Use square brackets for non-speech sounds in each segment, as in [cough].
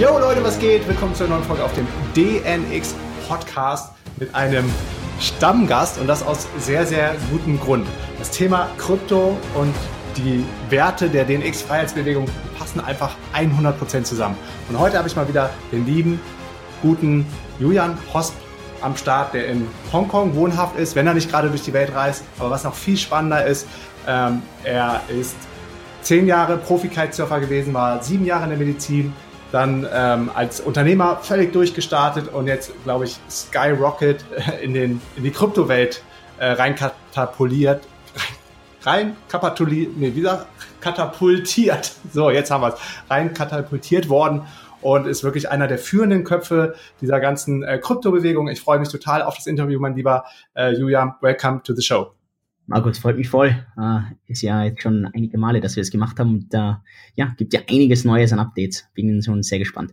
Yo Leute, was geht? Willkommen zur neuen Folge auf dem DNX Podcast mit einem Stammgast und das aus sehr, sehr gutem Grund. Das Thema Krypto und die Werte der DNX-Freiheitsbewegung passen einfach 100% zusammen. Und heute habe ich mal wieder den lieben, guten Julian Hosp am Start, der in Hongkong wohnhaft ist, wenn er nicht gerade durch die Welt reist. Aber was noch viel spannender ist, ähm, er ist zehn Jahre Profi-Kitesurfer gewesen, war sieben Jahre in der Medizin, dann ähm, als Unternehmer völlig durchgestartet und jetzt, glaube ich, Skyrocket in, den, in die Kryptowelt äh, reinkatapultiert. Rein katapultiert, nee, wieder katapultiert. So, jetzt haben wir es. Rein katapultiert worden und ist wirklich einer der führenden Köpfe dieser ganzen äh, Kryptobewegung. Ich freue mich total auf das Interview, mein lieber äh, Julian. Welcome to the show. Markus, freut mich voll. Uh, ist ja jetzt schon einige Male, dass wir das gemacht haben und uh, ja, gibt ja einiges Neues an Updates. Bin schon sehr gespannt.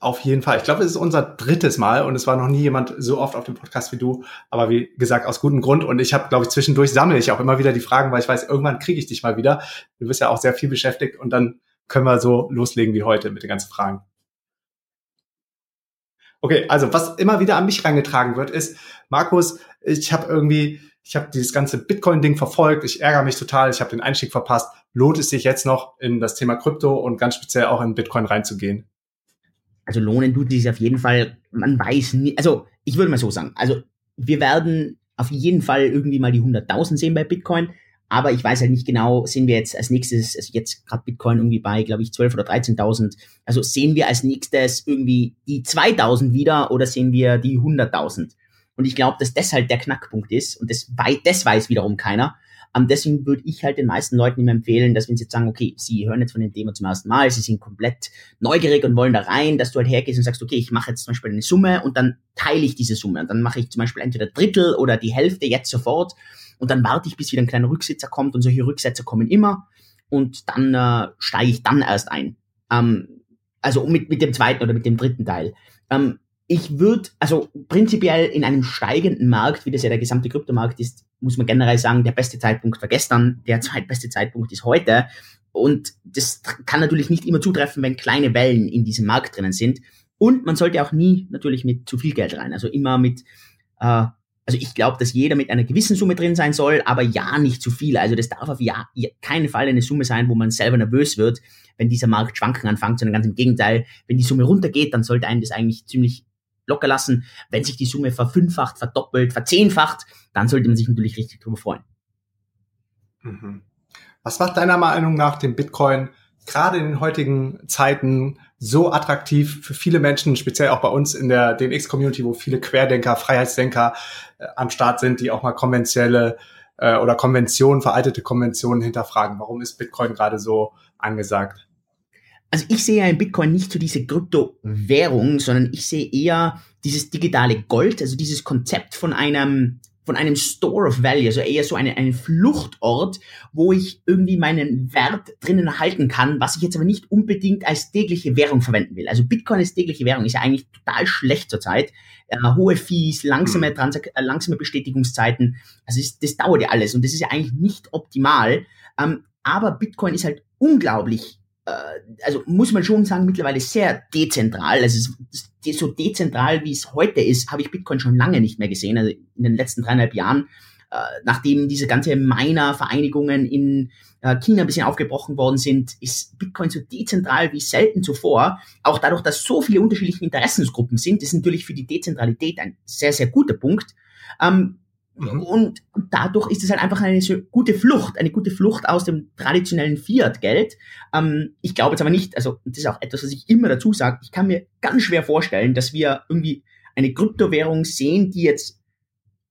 Auf jeden Fall. Ich glaube, es ist unser drittes Mal und es war noch nie jemand so oft auf dem Podcast wie du. Aber wie gesagt, aus gutem Grund. Und ich habe, glaube ich, zwischendurch sammle ich auch immer wieder die Fragen, weil ich weiß, irgendwann kriege ich dich mal wieder. Du bist ja auch sehr viel beschäftigt und dann können wir so loslegen wie heute mit den ganzen Fragen. Okay, also was immer wieder an mich reingetragen wird, ist, Markus, ich habe irgendwie ich habe dieses ganze Bitcoin-Ding verfolgt, ich ärgere mich total, ich habe den Einstieg verpasst. Lohnt es sich jetzt noch in das Thema Krypto und ganz speziell auch in Bitcoin reinzugehen? Also lohnen tut sich auf jeden Fall, man weiß nie, also ich würde mal so sagen, also wir werden auf jeden Fall irgendwie mal die 100.000 sehen bei Bitcoin, aber ich weiß halt nicht genau, sehen wir jetzt als nächstes, also jetzt gerade Bitcoin irgendwie bei, glaube ich, 12 oder 13.000, also sehen wir als nächstes irgendwie die 2.000 wieder oder sehen wir die 100.000? Und ich glaube, dass das halt der Knackpunkt ist und das, wei das weiß wiederum keiner. Um, deswegen würde ich halt den meisten Leuten immer empfehlen, dass wenn sie jetzt sagen, okay, sie hören jetzt von dem Thema zum ersten Mal, sie sind komplett neugierig und wollen da rein, dass du halt hergehst und sagst, okay, ich mache jetzt zum Beispiel eine Summe und dann teile ich diese Summe und dann mache ich zum Beispiel entweder Drittel oder die Hälfte jetzt sofort und dann warte ich, bis wieder ein kleiner Rücksitzer kommt und solche Rücksetzer kommen immer und dann äh, steige ich dann erst ein. Um, also mit, mit dem zweiten oder mit dem dritten Teil. Um, ich würde, also prinzipiell in einem steigenden Markt, wie das ja der gesamte Kryptomarkt ist, muss man generell sagen, der beste Zeitpunkt war gestern, der zweitbeste Zeitpunkt ist heute. Und das kann natürlich nicht immer zutreffen, wenn kleine Wellen in diesem Markt drinnen sind. Und man sollte auch nie natürlich mit zu viel Geld rein. Also immer mit, äh, also ich glaube, dass jeder mit einer gewissen Summe drin sein soll, aber ja nicht zu viel. Also das darf auf ja, keinen Fall eine Summe sein, wo man selber nervös wird, wenn dieser Markt schwanken anfängt, sondern ganz im Gegenteil, wenn die Summe runtergeht, dann sollte einen das eigentlich ziemlich locker lassen. Wenn sich die Summe verfünffacht, verdoppelt, verzehnfacht, dann sollte man sich natürlich richtig drüber freuen. Mhm. Was macht deiner Meinung nach den Bitcoin gerade in den heutigen Zeiten so attraktiv für viele Menschen, speziell auch bei uns in der DNX-Community, wo viele Querdenker, Freiheitsdenker äh, am Start sind, die auch mal konventionelle äh, oder Konventionen, veraltete Konventionen hinterfragen. Warum ist Bitcoin gerade so angesagt? Also ich sehe ja in Bitcoin nicht so diese Kryptowährung, sondern ich sehe eher dieses digitale Gold, also dieses Konzept von einem von einem Store of Value, also eher so eine, einen Fluchtort, wo ich irgendwie meinen Wert drinnen erhalten kann, was ich jetzt aber nicht unbedingt als tägliche Währung verwenden will. Also Bitcoin als tägliche Währung ist ja eigentlich total schlecht zurzeit. Äh, hohe Fees, langsame, mhm. Transak äh, langsame Bestätigungszeiten, also ist, das dauert ja alles und das ist ja eigentlich nicht optimal. Ähm, aber Bitcoin ist halt unglaublich also muss man schon sagen, mittlerweile sehr dezentral. Also so dezentral, wie es heute ist, habe ich Bitcoin schon lange nicht mehr gesehen. Also in den letzten dreieinhalb Jahren, äh, nachdem diese ganze Miner-Vereinigungen in äh, China ein bisschen aufgebrochen worden sind, ist Bitcoin so dezentral wie selten zuvor. Auch dadurch, dass so viele unterschiedliche Interessensgruppen sind, ist natürlich für die Dezentralität ein sehr, sehr guter Punkt. Ähm, Mhm. Und, dadurch ist es halt einfach eine gute Flucht, eine gute Flucht aus dem traditionellen Fiat-Geld. Ähm, ich glaube jetzt aber nicht, also das ist auch etwas, was ich immer dazu sage, ich kann mir ganz schwer vorstellen, dass wir irgendwie eine Kryptowährung sehen, die jetzt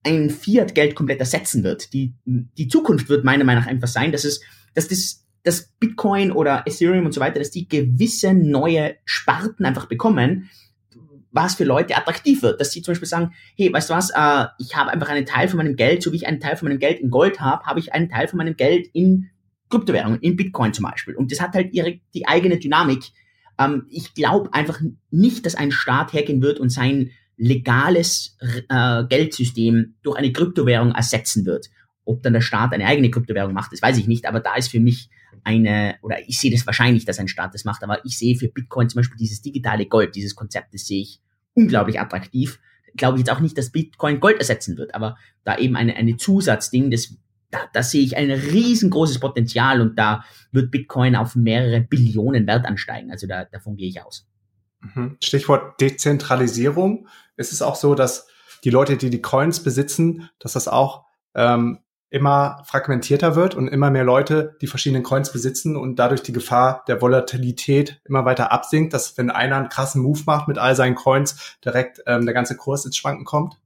ein Fiat-Geld komplett ersetzen wird. Die, die Zukunft wird meiner Meinung nach einfach sein, dass es, dass das, dass Bitcoin oder Ethereum und so weiter, dass die gewisse neue Sparten einfach bekommen, was für Leute attraktiv wird. Dass sie zum Beispiel sagen, hey, weißt du was, äh, ich habe einfach einen Teil von meinem Geld, so wie ich einen Teil von meinem Geld in Gold habe, habe ich einen Teil von meinem Geld in Kryptowährungen, in Bitcoin zum Beispiel. Und das hat halt ihre, die eigene Dynamik. Ähm, ich glaube einfach nicht, dass ein Staat hergehen wird und sein legales äh, Geldsystem durch eine Kryptowährung ersetzen wird. Ob dann der Staat eine eigene Kryptowährung macht, das weiß ich nicht, aber da ist für mich eine, oder ich sehe das wahrscheinlich, dass ein Staat das macht, aber ich sehe für Bitcoin zum Beispiel dieses digitale Gold, dieses Konzept, das sehe ich unglaublich attraktiv. Glaube ich jetzt auch nicht, dass Bitcoin Gold ersetzen wird, aber da eben eine, eine Zusatzding, das, da, da sehe ich ein riesengroßes Potenzial und da wird Bitcoin auf mehrere Billionen Wert ansteigen. Also da, davon gehe ich aus. Mhm. Stichwort Dezentralisierung. Ist es auch so, dass die Leute, die die Coins besitzen, dass das auch ähm, immer fragmentierter wird und immer mehr Leute die verschiedenen Coins besitzen und dadurch die Gefahr der Volatilität immer weiter absinkt, dass wenn einer einen krassen Move macht mit all seinen Coins, direkt ähm, der ganze Kurs ins Schwanken kommt?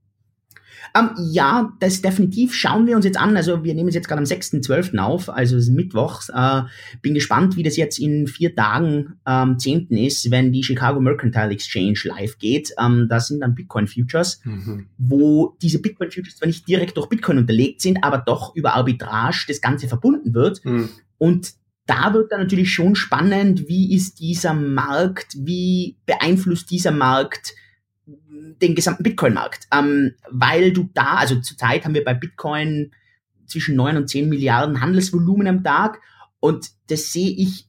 Ähm, ja, das definitiv schauen wir uns jetzt an. Also wir nehmen es jetzt gerade am 6.12. auf, also es ist Mittwochs. Äh, bin gespannt, wie das jetzt in vier Tagen am ähm, 10. ist, wenn die Chicago Mercantile Exchange live geht. Ähm, da sind dann Bitcoin Futures, mhm. wo diese Bitcoin Futures zwar nicht direkt durch Bitcoin unterlegt sind, aber doch über Arbitrage das Ganze verbunden wird. Mhm. Und da wird dann natürlich schon spannend, wie ist dieser Markt, wie beeinflusst dieser Markt den gesamten Bitcoin-Markt. Ähm, weil du da, also zurzeit haben wir bei Bitcoin zwischen 9 und 10 Milliarden Handelsvolumen am Tag und das sehe ich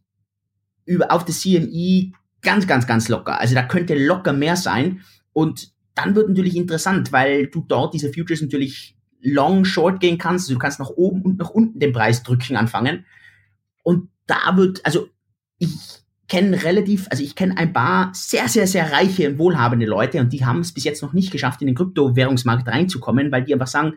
über, auf der CME ganz, ganz, ganz locker. Also da könnte locker mehr sein und dann wird natürlich interessant, weil du dort diese Futures natürlich long, short gehen kannst. Also du kannst nach oben und nach unten den Preis drücken anfangen. Und da wird, also ich kenne relativ, also ich kenne ein paar sehr, sehr, sehr reiche und wohlhabende Leute und die haben es bis jetzt noch nicht geschafft, in den Kryptowährungsmarkt reinzukommen, weil die einfach sagen,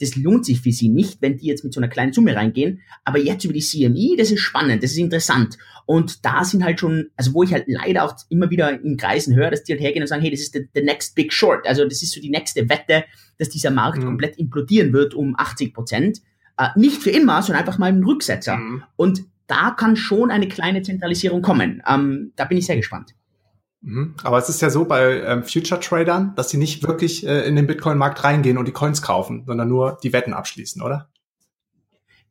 das lohnt sich für sie nicht, wenn die jetzt mit so einer kleinen Summe reingehen. Aber jetzt über die CME, das ist spannend, das ist interessant. Und da sind halt schon, also wo ich halt leider auch immer wieder in Kreisen höre, dass die halt hergehen und sagen, hey, das ist the, the next big short. Also das ist so die nächste Wette, dass dieser Markt mhm. komplett implodieren wird um 80 Prozent. Äh, nicht für immer, sondern einfach mal einen Rücksetzer. Mhm. Und da kann schon eine kleine Zentralisierung kommen. Ähm, da bin ich sehr gespannt. Mhm. Aber es ist ja so bei ähm, Future-Tradern, dass sie nicht wirklich äh, in den Bitcoin-Markt reingehen und die Coins kaufen, sondern nur die Wetten abschließen, oder?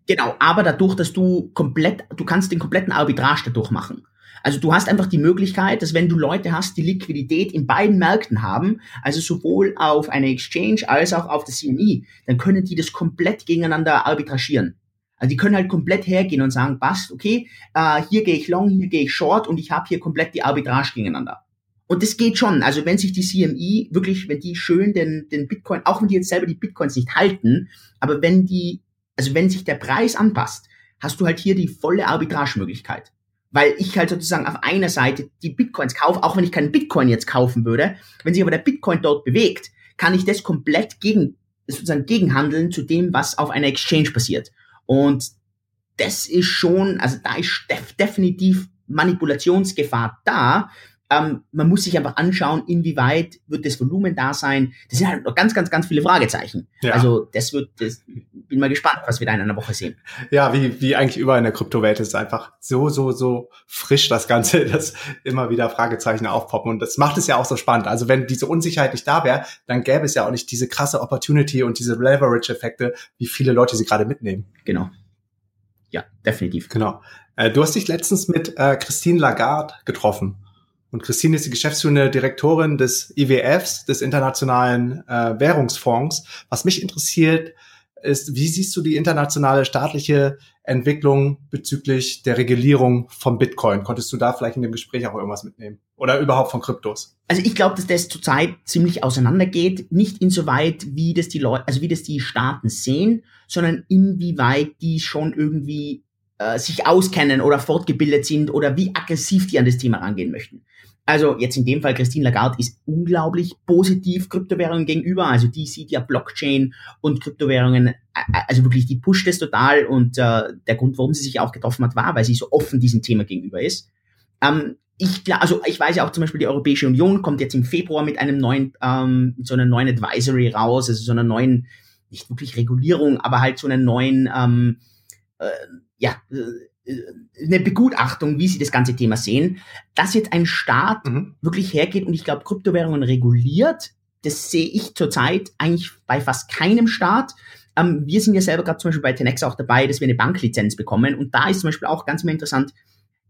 Genau, aber dadurch, dass du komplett, du kannst den kompletten Arbitrage dadurch machen. Also du hast einfach die Möglichkeit, dass wenn du Leute hast, die Liquidität in beiden Märkten haben, also sowohl auf einer Exchange als auch auf der CME, dann können die das komplett gegeneinander arbitragieren. Also die können halt komplett hergehen und sagen, passt, okay, äh, hier gehe ich long, hier gehe ich short und ich habe hier komplett die Arbitrage gegeneinander. Und das geht schon. Also wenn sich die CME wirklich, wenn die schön den, den Bitcoin, auch wenn die jetzt selber die Bitcoins nicht halten, aber wenn die, also wenn sich der Preis anpasst, hast du halt hier die volle Arbitragemöglichkeit. Weil ich halt sozusagen auf einer Seite die Bitcoins kaufe, auch wenn ich keinen Bitcoin jetzt kaufen würde, wenn sich aber der Bitcoin dort bewegt, kann ich das komplett gegen, sozusagen gegenhandeln zu dem, was auf einer Exchange passiert. Und das ist schon, also da ist def definitiv Manipulationsgefahr da. Ähm, man muss sich einfach anschauen, inwieweit wird das Volumen da sein. Das sind halt noch ganz, ganz, ganz viele Fragezeichen. Ja. Also das wird, das, bin mal gespannt, was wir da in einer Woche sehen. Ja, wie, wie eigentlich überall in der Kryptowelt ist einfach so, so, so frisch das Ganze, [laughs] dass immer wieder Fragezeichen aufpoppen. Und das macht es ja auch so spannend. Also wenn diese Unsicherheit nicht da wäre, dann gäbe es ja auch nicht diese krasse Opportunity und diese Leverage-Effekte, wie viele Leute sie gerade mitnehmen. Genau. Ja, definitiv. Genau. Äh, du hast dich letztens mit äh, Christine Lagarde getroffen. Und Christine ist die geschäftsführende Direktorin des IWFs, des Internationalen äh, Währungsfonds. Was mich interessiert, ist, wie siehst du die internationale staatliche Entwicklung bezüglich der Regulierung von Bitcoin? Konntest du da vielleicht in dem Gespräch auch irgendwas mitnehmen? Oder überhaupt von Kryptos? Also ich glaube, dass das zurzeit ziemlich auseinandergeht. Nicht insoweit, wie das die Leute, also wie das die Staaten sehen, sondern inwieweit die schon irgendwie äh, sich auskennen oder fortgebildet sind oder wie aggressiv die an das Thema rangehen möchten. Also jetzt in dem Fall Christine Lagarde ist unglaublich positiv Kryptowährungen gegenüber. Also die sieht ja Blockchain und Kryptowährungen, äh, also wirklich, die pusht es total. Und äh, der Grund, warum sie sich auch getroffen hat, war, weil sie so offen diesem Thema gegenüber ist. Ähm, ich, also ich weiß ja auch zum Beispiel, die Europäische Union kommt jetzt im Februar mit einem neuen, ähm, mit so einer neuen Advisory raus, also so einer neuen, nicht wirklich Regulierung, aber halt so einer neuen, ähm, äh, ja, äh, eine Begutachtung, wie sie das ganze Thema sehen, dass jetzt ein Staat mhm. wirklich hergeht und ich glaube Kryptowährungen reguliert, das sehe ich zurzeit eigentlich bei fast keinem Staat. Ähm, wir sind ja selber gerade zum Beispiel bei Tenex auch dabei, dass wir eine Banklizenz bekommen und da ist zum Beispiel auch ganz mal interessant,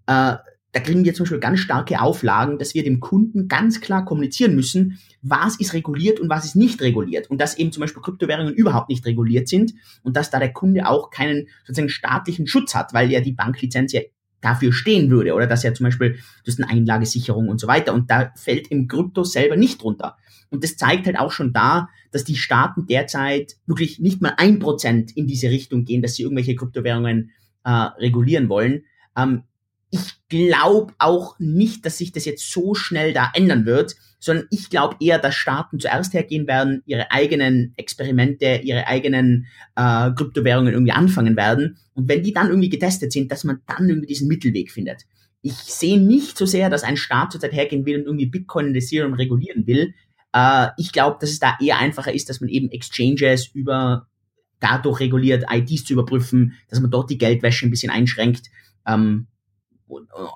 äh, da kriegen wir zum Beispiel ganz starke Auflagen, dass wir dem Kunden ganz klar kommunizieren müssen, was ist reguliert und was ist nicht reguliert. Und dass eben zum Beispiel Kryptowährungen überhaupt nicht reguliert sind und dass da der Kunde auch keinen sozusagen staatlichen Schutz hat, weil ja die Banklizenz ja dafür stehen würde oder dass ja zum Beispiel, du hast eine Einlagesicherung und so weiter und da fällt im Krypto selber nicht drunter. Und das zeigt halt auch schon da, dass die Staaten derzeit wirklich nicht mal ein Prozent in diese Richtung gehen, dass sie irgendwelche Kryptowährungen äh, regulieren wollen. Ähm, ich glaube auch nicht, dass sich das jetzt so schnell da ändern wird, sondern ich glaube eher, dass Staaten zuerst hergehen werden, ihre eigenen Experimente, ihre eigenen äh, Kryptowährungen irgendwie anfangen werden. Und wenn die dann irgendwie getestet sind, dass man dann irgendwie diesen Mittelweg findet. Ich sehe nicht so sehr, dass ein Staat zurzeit hergehen will und irgendwie Bitcoin und Ethereum regulieren will. Äh, ich glaube, dass es da eher einfacher ist, dass man eben Exchanges über dadurch reguliert, IDs zu überprüfen, dass man dort die Geldwäsche ein bisschen einschränkt. Ähm,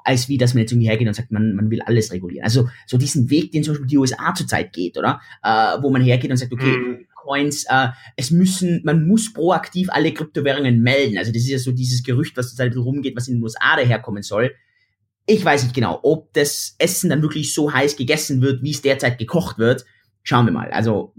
als wie, dass man jetzt irgendwie hergeht und sagt, man, man will alles regulieren. Also so diesen Weg, den zum Beispiel die USA zurzeit geht, oder? Äh, wo man hergeht und sagt, okay, mhm. Coins, äh, es müssen, man muss proaktiv alle Kryptowährungen melden. Also das ist ja so dieses Gerücht, was zurzeit rumgeht, was in den USA daherkommen soll. Ich weiß nicht genau, ob das Essen dann wirklich so heiß gegessen wird, wie es derzeit gekocht wird. Schauen wir mal. Also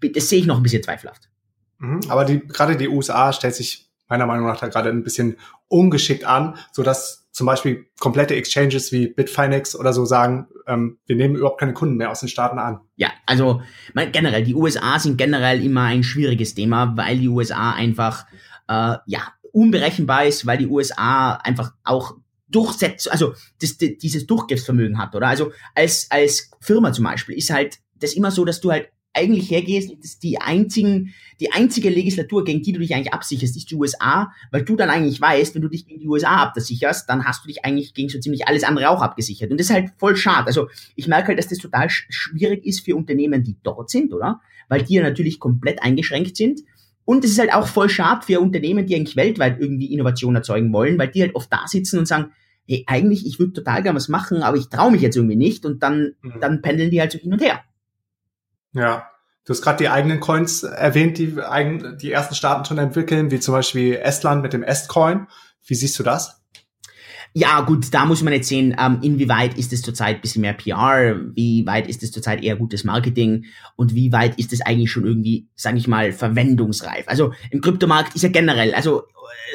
das sehe ich noch ein bisschen zweifelhaft. Mhm. Aber die, gerade die USA stellt sich meiner Meinung nach da gerade ein bisschen ungeschickt an, so dass zum Beispiel komplette Exchanges wie Bitfinex oder so sagen, ähm, wir nehmen überhaupt keine Kunden mehr aus den Staaten an. Ja, also man, generell, die USA sind generell immer ein schwieriges Thema, weil die USA einfach äh, ja unberechenbar ist, weil die USA einfach auch durchsetzt, also das, das, dieses Durchgriffsvermögen hat, oder? Also als, als Firma zum Beispiel ist halt das immer so, dass du halt eigentlich hergehst, ist die einzigen, die einzige Legislatur, gegen die du dich eigentlich absicherst, ist die USA, weil du dann eigentlich weißt, wenn du dich gegen die USA absicherst, dann hast du dich eigentlich gegen so ziemlich alles andere auch abgesichert. Und das ist halt voll schade. Also ich merke halt, dass das total schwierig ist für Unternehmen, die dort sind, oder? Weil die ja natürlich komplett eingeschränkt sind. Und es ist halt auch voll schade für Unternehmen, die eigentlich weltweit irgendwie Innovation erzeugen wollen, weil die halt oft da sitzen und sagen, hey, eigentlich, ich würde total gerne was machen, aber ich traue mich jetzt irgendwie nicht und dann, mhm. dann pendeln die halt so hin und her. Ja, du hast gerade die eigenen Coins erwähnt, die eigen, die ersten Staaten schon entwickeln, wie zum Beispiel Estland mit dem Estcoin. Wie siehst du das? Ja, gut, da muss man jetzt sehen, ähm, inwieweit ist es zurzeit bisschen mehr PR, wie weit ist es zurzeit eher gutes Marketing und wie weit ist es eigentlich schon irgendwie, sage ich mal, verwendungsreif. Also im Kryptomarkt ist ja generell, also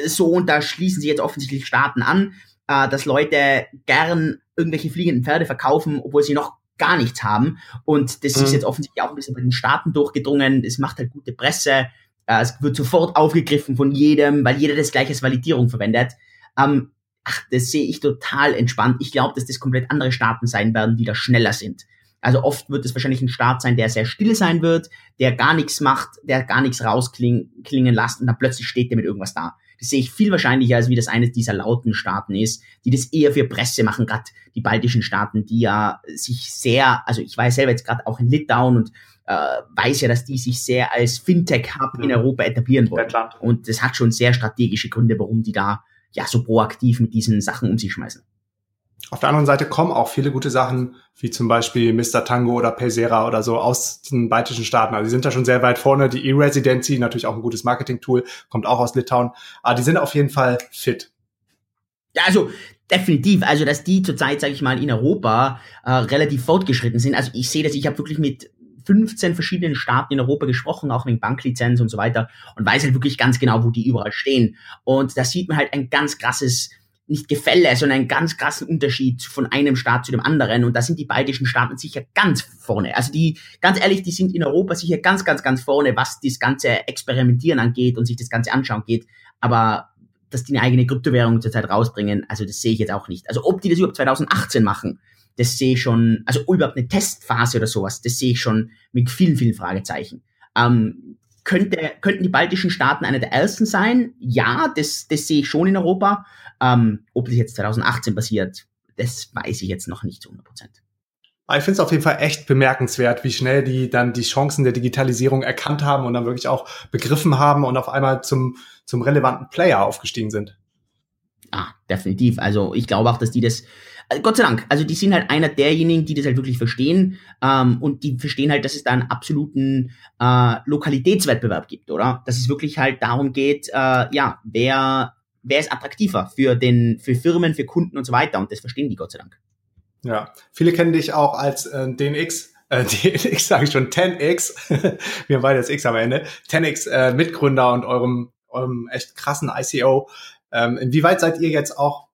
äh, so und da schließen sich jetzt offensichtlich Staaten an, äh, dass Leute gern irgendwelche fliegenden Pferde verkaufen, obwohl sie noch gar nichts haben. Und das mhm. ist jetzt offensichtlich auch ein bisschen bei den Staaten durchgedrungen. Es macht halt gute Presse. Äh, es wird sofort aufgegriffen von jedem, weil jeder das gleiche als Validierung verwendet. Ähm, ach, das sehe ich total entspannt. Ich glaube, dass das komplett andere Staaten sein werden, die da schneller sind. Also oft wird es wahrscheinlich ein Staat sein, der sehr still sein wird, der gar nichts macht, der gar nichts rausklingen lässt und dann plötzlich steht der mit irgendwas da. Das sehe ich viel wahrscheinlicher, als wie das eines dieser lauten Staaten ist, die das eher für Presse machen, gerade die baltischen Staaten, die ja sich sehr, also ich weiß selber jetzt gerade auch in Litauen und äh, weiß ja, dass die sich sehr als Fintech-Hub mhm. in Europa etablieren wollen. Und das hat schon sehr strategische Gründe, warum die da ja so proaktiv mit diesen Sachen um sich schmeißen. Auf der anderen Seite kommen auch viele gute Sachen, wie zum Beispiel Mr. Tango oder Paysera oder so aus den baltischen Staaten. Also die sind da schon sehr weit vorne. Die E-Residency, natürlich auch ein gutes Marketing-Tool, kommt auch aus Litauen. Aber die sind auf jeden Fall fit. Ja, also definitiv. Also dass die zurzeit, sage ich mal, in Europa äh, relativ fortgeschritten sind. Also ich sehe das, ich habe wirklich mit 15 verschiedenen Staaten in Europa gesprochen, auch wegen Banklizenz und so weiter und weiß halt wirklich ganz genau, wo die überall stehen. Und da sieht man halt ein ganz krasses nicht Gefälle, sondern einen ganz krassen Unterschied von einem Staat zu dem anderen. Und da sind die baltischen Staaten sicher ganz vorne. Also die, ganz ehrlich, die sind in Europa sicher ganz, ganz, ganz vorne, was das ganze Experimentieren angeht und sich das ganze anschauen geht. Aber dass die eine eigene Kryptowährung zurzeit rausbringen, also das sehe ich jetzt auch nicht. Also ob die das überhaupt 2018 machen, das sehe ich schon, also überhaupt eine Testphase oder sowas, das sehe ich schon mit vielen, vielen Fragezeichen. Ähm, könnte, könnten die baltischen Staaten einer der ersten sein? Ja, das, das sehe ich schon in Europa. Ähm, ob das jetzt 2018 passiert, das weiß ich jetzt noch nicht zu 100 Prozent. Ich finde es auf jeden Fall echt bemerkenswert, wie schnell die dann die Chancen der Digitalisierung erkannt haben und dann wirklich auch begriffen haben und auf einmal zum, zum relevanten Player aufgestiegen sind. Ah, definitiv. Also ich glaube auch, dass die das, Gott sei Dank, also die sind halt einer derjenigen, die das halt wirklich verstehen ähm, und die verstehen halt, dass es da einen absoluten äh, Lokalitätswettbewerb gibt, oder? Dass es wirklich halt darum geht, äh, ja, wer wer ist attraktiver für den, für Firmen, für Kunden und so weiter. Und das verstehen die Gott sei Dank. Ja, viele kennen dich auch als äh, DNX, äh, [laughs] DNX sage ich schon, 10X, [laughs] wir haben beide das X am Ende, 10X äh, Mitgründer und eurem, eurem echt krassen ICO. Ähm, inwieweit seid ihr jetzt auch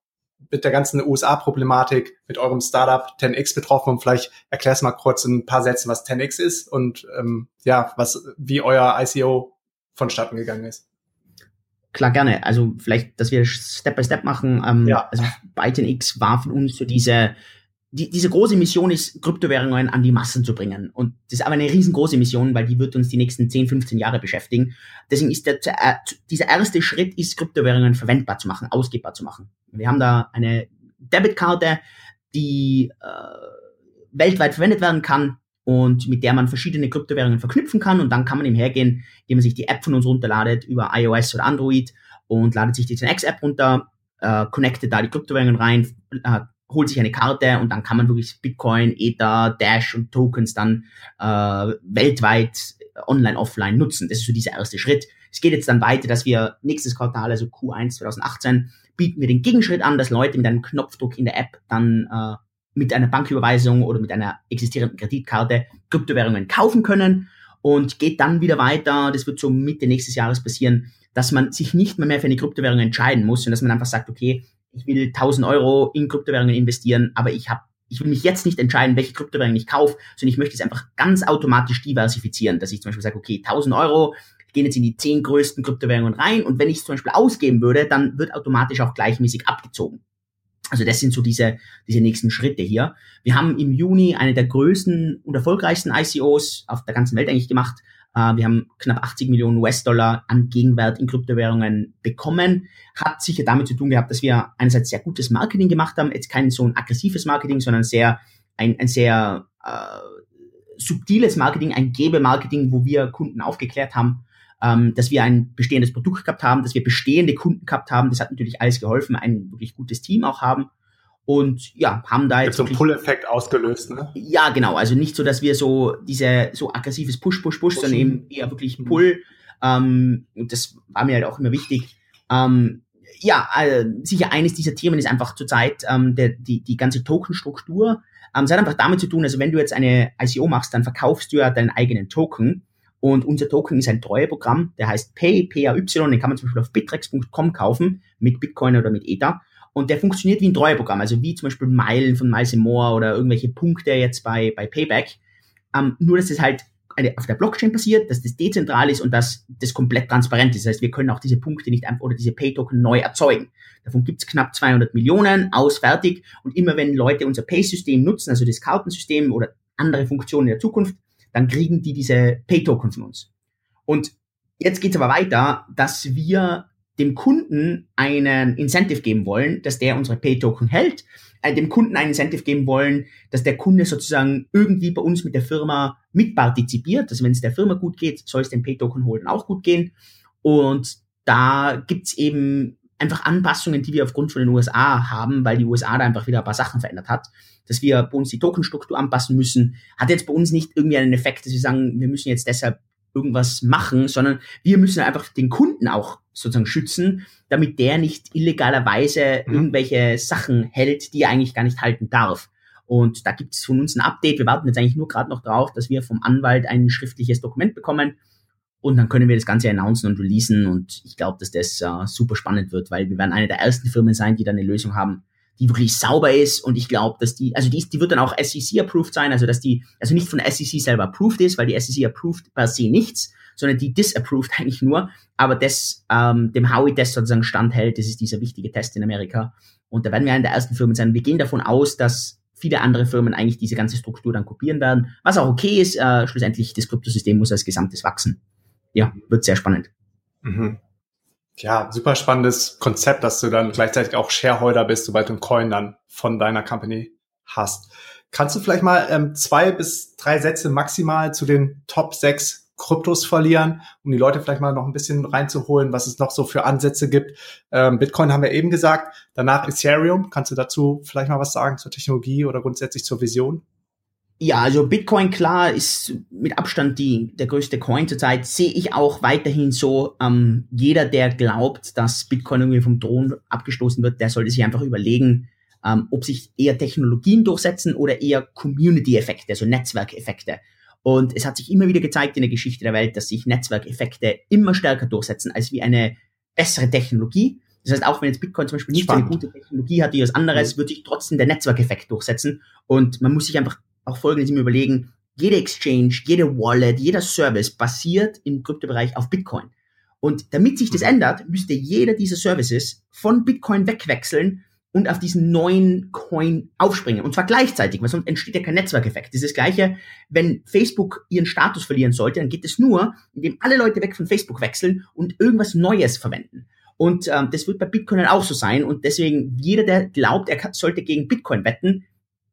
mit der ganzen USA-Problematik, mit eurem Startup 10X betroffen und vielleicht erklärst mal kurz in ein paar Sätzen, was 10X ist und ähm, ja, was, wie euer ICO vonstatten gegangen ist. Klar, gerne. Also vielleicht, dass wir Step by Step machen. Ähm, ja. Also bei 10X war von uns so diese die, diese große Mission ist, Kryptowährungen an die Massen zu bringen. Und das ist aber eine riesengroße Mission, weil die wird uns die nächsten 10, 15 Jahre beschäftigen. Deswegen ist der, äh, dieser erste Schritt, ist Kryptowährungen verwendbar zu machen, ausgebbar zu machen. Wir haben da eine Debitkarte, die äh, weltweit verwendet werden kann und mit der man verschiedene Kryptowährungen verknüpfen kann. Und dann kann man eben hergehen, indem man sich die App von uns runterladet über iOS oder Android und ladet sich die 10x-App runter, äh, connectet da die Kryptowährungen rein, äh, holt sich eine Karte und dann kann man wirklich Bitcoin, Ether, Dash und Tokens dann äh, weltweit online, offline nutzen. Das ist so dieser erste Schritt. Es geht jetzt dann weiter, dass wir nächstes Quartal, also Q1 2018, bieten wir den Gegenschritt an, dass Leute mit einem Knopfdruck in der App dann äh, mit einer Banküberweisung oder mit einer existierenden Kreditkarte Kryptowährungen kaufen können und geht dann wieder weiter, das wird so Mitte nächstes Jahres passieren, dass man sich nicht mehr, mehr für eine Kryptowährung entscheiden muss und dass man einfach sagt, okay, ich will 1000 Euro in Kryptowährungen investieren, aber ich habe ich will mich jetzt nicht entscheiden, welche Kryptowährung ich kaufe, sondern ich möchte es einfach ganz automatisch diversifizieren, dass ich zum Beispiel sage, okay, 1000 Euro gehen jetzt in die 10 größten Kryptowährungen rein und wenn ich es zum Beispiel ausgeben würde, dann wird automatisch auch gleichmäßig abgezogen. Also das sind so diese, diese nächsten Schritte hier. Wir haben im Juni eine der größten und erfolgreichsten ICOs auf der ganzen Welt eigentlich gemacht. Äh, wir haben knapp 80 Millionen US-Dollar an Gegenwert in Kryptowährungen bekommen. Hat sicher damit zu tun gehabt, dass wir einerseits sehr gutes Marketing gemacht haben, jetzt kein so ein aggressives Marketing, sondern sehr, ein, ein sehr äh, subtiles Marketing, ein Gebemarketing, wo wir Kunden aufgeklärt haben, ähm, dass wir ein bestehendes Produkt gehabt haben, dass wir bestehende Kunden gehabt haben. Das hat natürlich alles geholfen, ein wirklich gutes Team auch haben. Und ja, haben da jetzt. so einen Pull-Effekt ausgelöst, ne? Ja, genau. Also nicht so, dass wir so diese so aggressives Push, Push, Push, sondern eben eher wirklich Pull. Ähm, und das war mir halt auch immer wichtig. Ähm, ja, äh, sicher eines dieser Themen ist einfach zurzeit ähm, der, die, die ganze Tokenstruktur. Ähm, es hat einfach damit zu tun, also wenn du jetzt eine ICO machst, dann verkaufst du ja deinen eigenen Token. Und unser Token ist ein Treueprogramm, der heißt Pay, PAY, den kann man zum Beispiel auf bitrex.com kaufen, mit Bitcoin oder mit Ether. Und der funktioniert wie ein Treueprogramm, also wie zum Beispiel Meilen von Miles More oder irgendwelche Punkte jetzt bei, bei Payback. Ähm, nur, dass es halt eine, auf der Blockchain passiert, dass das dezentral ist und dass das komplett transparent ist. Das heißt, wir können auch diese Punkte nicht einfach oder diese Pay-Token neu erzeugen. Davon gibt es knapp 200 Millionen, ausfertig. Und immer wenn Leute unser Pay-System nutzen, also das Kartensystem oder andere Funktionen in der Zukunft, dann kriegen die diese Pay-Token von uns. Und jetzt geht's aber weiter, dass wir dem Kunden einen Incentive geben wollen, dass der unsere Pay-Token hält, äh, dem Kunden einen Incentive geben wollen, dass der Kunde sozusagen irgendwie bei uns mit der Firma mitpartizipiert. Also wenn es der Firma gut geht, soll es den Pay-Token holen auch gut gehen. Und da gibt's eben einfach Anpassungen, die wir aufgrund von den USA haben, weil die USA da einfach wieder ein paar Sachen verändert hat, dass wir bei uns die Tokenstruktur anpassen müssen, hat jetzt bei uns nicht irgendwie einen Effekt, dass wir sagen, wir müssen jetzt deshalb irgendwas machen, sondern wir müssen einfach den Kunden auch sozusagen schützen, damit der nicht illegalerweise mhm. irgendwelche Sachen hält, die er eigentlich gar nicht halten darf. Und da gibt es von uns ein Update. Wir warten jetzt eigentlich nur gerade noch drauf, dass wir vom Anwalt ein schriftliches Dokument bekommen. Und dann können wir das Ganze announcen und releasen. Und ich glaube, dass das uh, super spannend wird, weil wir werden eine der ersten Firmen sein, die da eine Lösung haben, die wirklich sauber ist. Und ich glaube, dass die, also die, die wird dann auch SEC-approved sein, also dass die, also nicht von SEC selber approved ist, weil die SEC approved per se nichts, sondern die disapproved [laughs] eigentlich nur, aber das ähm, dem Howie-Test sozusagen standhält. Das ist dieser wichtige Test in Amerika. Und da werden wir eine der ersten Firmen sein. Wir gehen davon aus, dass viele andere Firmen eigentlich diese ganze Struktur dann kopieren werden, was auch okay ist. Äh, schlussendlich, das Kryptosystem muss als Gesamtes wachsen. Ja, wird sehr spannend. Mhm. Ja, super spannendes Konzept, dass du dann gleichzeitig auch Shareholder bist, sobald du einen Coin dann von deiner Company hast. Kannst du vielleicht mal ähm, zwei bis drei Sätze maximal zu den Top 6 Kryptos verlieren, um die Leute vielleicht mal noch ein bisschen reinzuholen, was es noch so für Ansätze gibt. Ähm, Bitcoin haben wir eben gesagt, danach Ethereum. Kannst du dazu vielleicht mal was sagen zur Technologie oder grundsätzlich zur Vision? Ja, also Bitcoin klar ist mit Abstand die, der größte Coin zurzeit. Sehe ich auch weiterhin so. Ähm, jeder, der glaubt, dass Bitcoin irgendwie vom Thron abgestoßen wird, der sollte sich einfach überlegen, ähm, ob sich eher Technologien durchsetzen oder eher Community-Effekte, also Netzwerkeffekte. Und es hat sich immer wieder gezeigt in der Geschichte der Welt, dass sich Netzwerkeffekte immer stärker durchsetzen als wie eine bessere Technologie. Das heißt, auch wenn jetzt Bitcoin zum Beispiel nicht Spannend. so eine gute Technologie hat wie was anderes, mhm. wird sich trotzdem der Netzwerkeffekt durchsetzen. Und man muss sich einfach auch Folgendes immer überlegen, jede Exchange, jede Wallet, jeder Service basiert im Kryptobereich auf Bitcoin. Und damit sich das mhm. ändert, müsste jeder dieser Services von Bitcoin wegwechseln und auf diesen neuen Coin aufspringen. Und zwar gleichzeitig, weil sonst entsteht ja kein Netzwerkeffekt. Das ist das Gleiche, wenn Facebook ihren Status verlieren sollte, dann geht es nur, indem alle Leute weg von Facebook wechseln und irgendwas Neues verwenden. Und ähm, das wird bei Bitcoin auch so sein. Und deswegen, jeder, der glaubt, er sollte gegen Bitcoin wetten,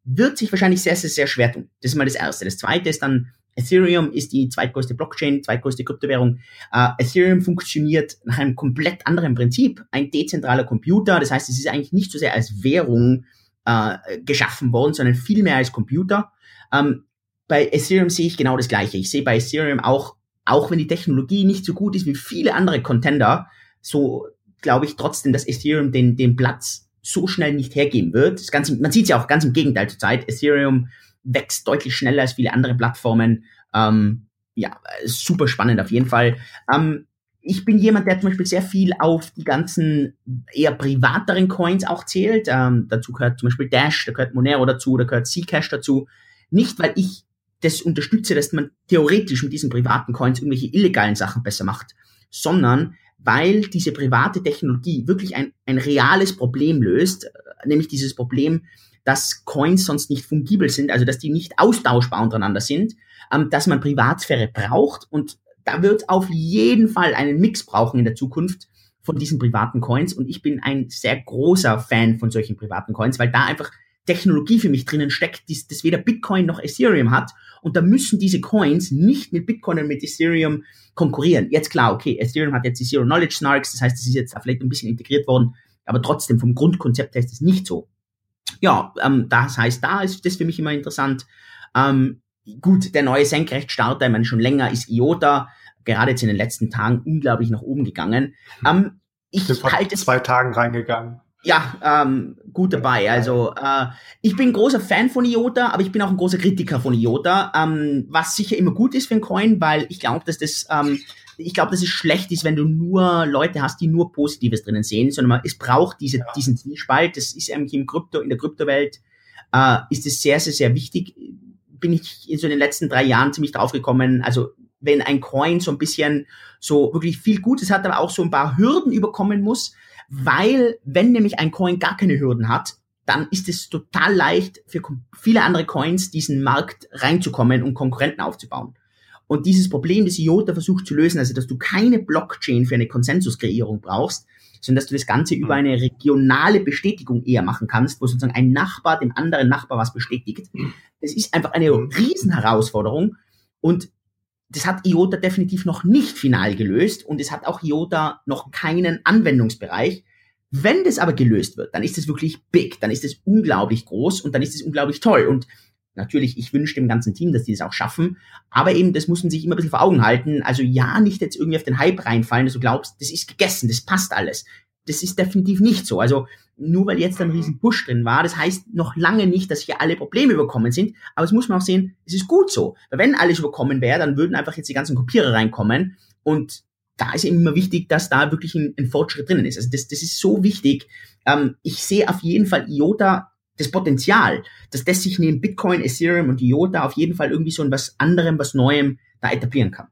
wird sich wahrscheinlich sehr, sehr, sehr schwer tun. Das ist mal das Erste. Das Zweite ist dann, Ethereum ist die zweitgrößte Blockchain, zweitgrößte Kryptowährung. Uh, Ethereum funktioniert nach einem komplett anderen Prinzip. Ein dezentraler Computer. Das heißt, es ist eigentlich nicht so sehr als Währung uh, geschaffen worden, sondern vielmehr als Computer. Ähm, bei Ethereum sehe ich genau das Gleiche. Ich sehe bei Ethereum auch, auch wenn die Technologie nicht so gut ist wie viele andere Contender, so glaube ich trotzdem, dass Ethereum den, den Platz so schnell nicht hergeben wird. Das Ganze, man sieht es ja auch ganz im Gegenteil zurzeit. Ethereum wächst deutlich schneller als viele andere Plattformen. Ähm, ja, super spannend auf jeden Fall. Ähm, ich bin jemand, der zum Beispiel sehr viel auf die ganzen eher privateren Coins auch zählt. Ähm, dazu gehört zum Beispiel Dash, da gehört Monero dazu, da gehört Zcash dazu. Nicht, weil ich das unterstütze, dass man theoretisch mit diesen privaten Coins irgendwelche illegalen Sachen besser macht, sondern weil diese private Technologie wirklich ein, ein reales Problem löst, nämlich dieses Problem, dass Coins sonst nicht fungibel sind, also dass die nicht austauschbar untereinander sind, ähm, dass man Privatsphäre braucht und da wird auf jeden Fall einen Mix brauchen in der Zukunft von diesen privaten Coins und ich bin ein sehr großer Fan von solchen privaten Coins, weil da einfach Technologie für mich drinnen steckt, die, das weder Bitcoin noch Ethereum hat. Und da müssen diese Coins nicht mit Bitcoin und mit Ethereum konkurrieren. Jetzt klar, okay, Ethereum hat jetzt die Zero Knowledge Snarks, das heißt, es ist jetzt vielleicht ein bisschen integriert worden, aber trotzdem vom Grundkonzept her ist es nicht so. Ja, ähm, das heißt, da ist das für mich immer interessant. Ähm, gut, der neue Senkrechtstarter, ich meine, schon länger ist IOTA, gerade jetzt in den letzten Tagen unglaublich nach oben gegangen. Ähm, ich halte zwei Tagen reingegangen ja, ähm, gut dabei. Also äh, ich bin großer Fan von IOTA, aber ich bin auch ein großer Kritiker von IOTA, ähm, was sicher immer gut ist für ein Coin, weil ich glaube, dass das ähm, ich glaube, dass es schlecht ist, wenn du nur Leute hast, die nur Positives drinnen sehen, sondern man, es braucht diese, ja. diesen Zwiespalt. Das ist eigentlich im Krypto, in der Kryptowelt, äh, ist es sehr, sehr, sehr wichtig. Bin ich in so den letzten drei Jahren ziemlich draufgekommen. Also wenn ein Coin so ein bisschen so wirklich viel Gutes hat, aber auch so ein paar Hürden überkommen muss, weil wenn nämlich ein Coin gar keine Hürden hat, dann ist es total leicht für viele andere Coins diesen Markt reinzukommen und Konkurrenten aufzubauen. Und dieses Problem, das IOTA versucht zu lösen, also dass du keine Blockchain für eine Konsensuskreierung braust, sondern dass du das Ganze über mhm. eine regionale Bestätigung eher machen kannst, wo sozusagen ein Nachbar dem anderen Nachbar was bestätigt. Das ist einfach eine mhm. Riesenherausforderung und das hat IOTA definitiv noch nicht final gelöst und es hat auch IOTA noch keinen Anwendungsbereich. Wenn das aber gelöst wird, dann ist es wirklich big, dann ist es unglaublich groß und dann ist es unglaublich toll. Und natürlich, ich wünsche dem ganzen Team, dass die das auch schaffen, aber eben, das muss man sich immer ein bisschen vor Augen halten. Also ja, nicht jetzt irgendwie auf den Hype reinfallen, dass du glaubst, das ist gegessen, das passt alles. Das ist definitiv nicht so. Also nur weil jetzt ein riesen Push drin war, das heißt noch lange nicht, dass hier alle Probleme überkommen sind, aber es muss man auch sehen, es ist gut so. Weil wenn alles überkommen wäre, dann würden einfach jetzt die ganzen Kopierer reinkommen und da ist eben immer wichtig, dass da wirklich ein, ein Fortschritt drinnen ist. Also das, das ist so wichtig. Ähm, ich sehe auf jeden Fall IOTA das Potenzial, dass das sich neben Bitcoin, Ethereum und IOTA auf jeden Fall irgendwie so ein was anderem, was Neuem da etablieren kann.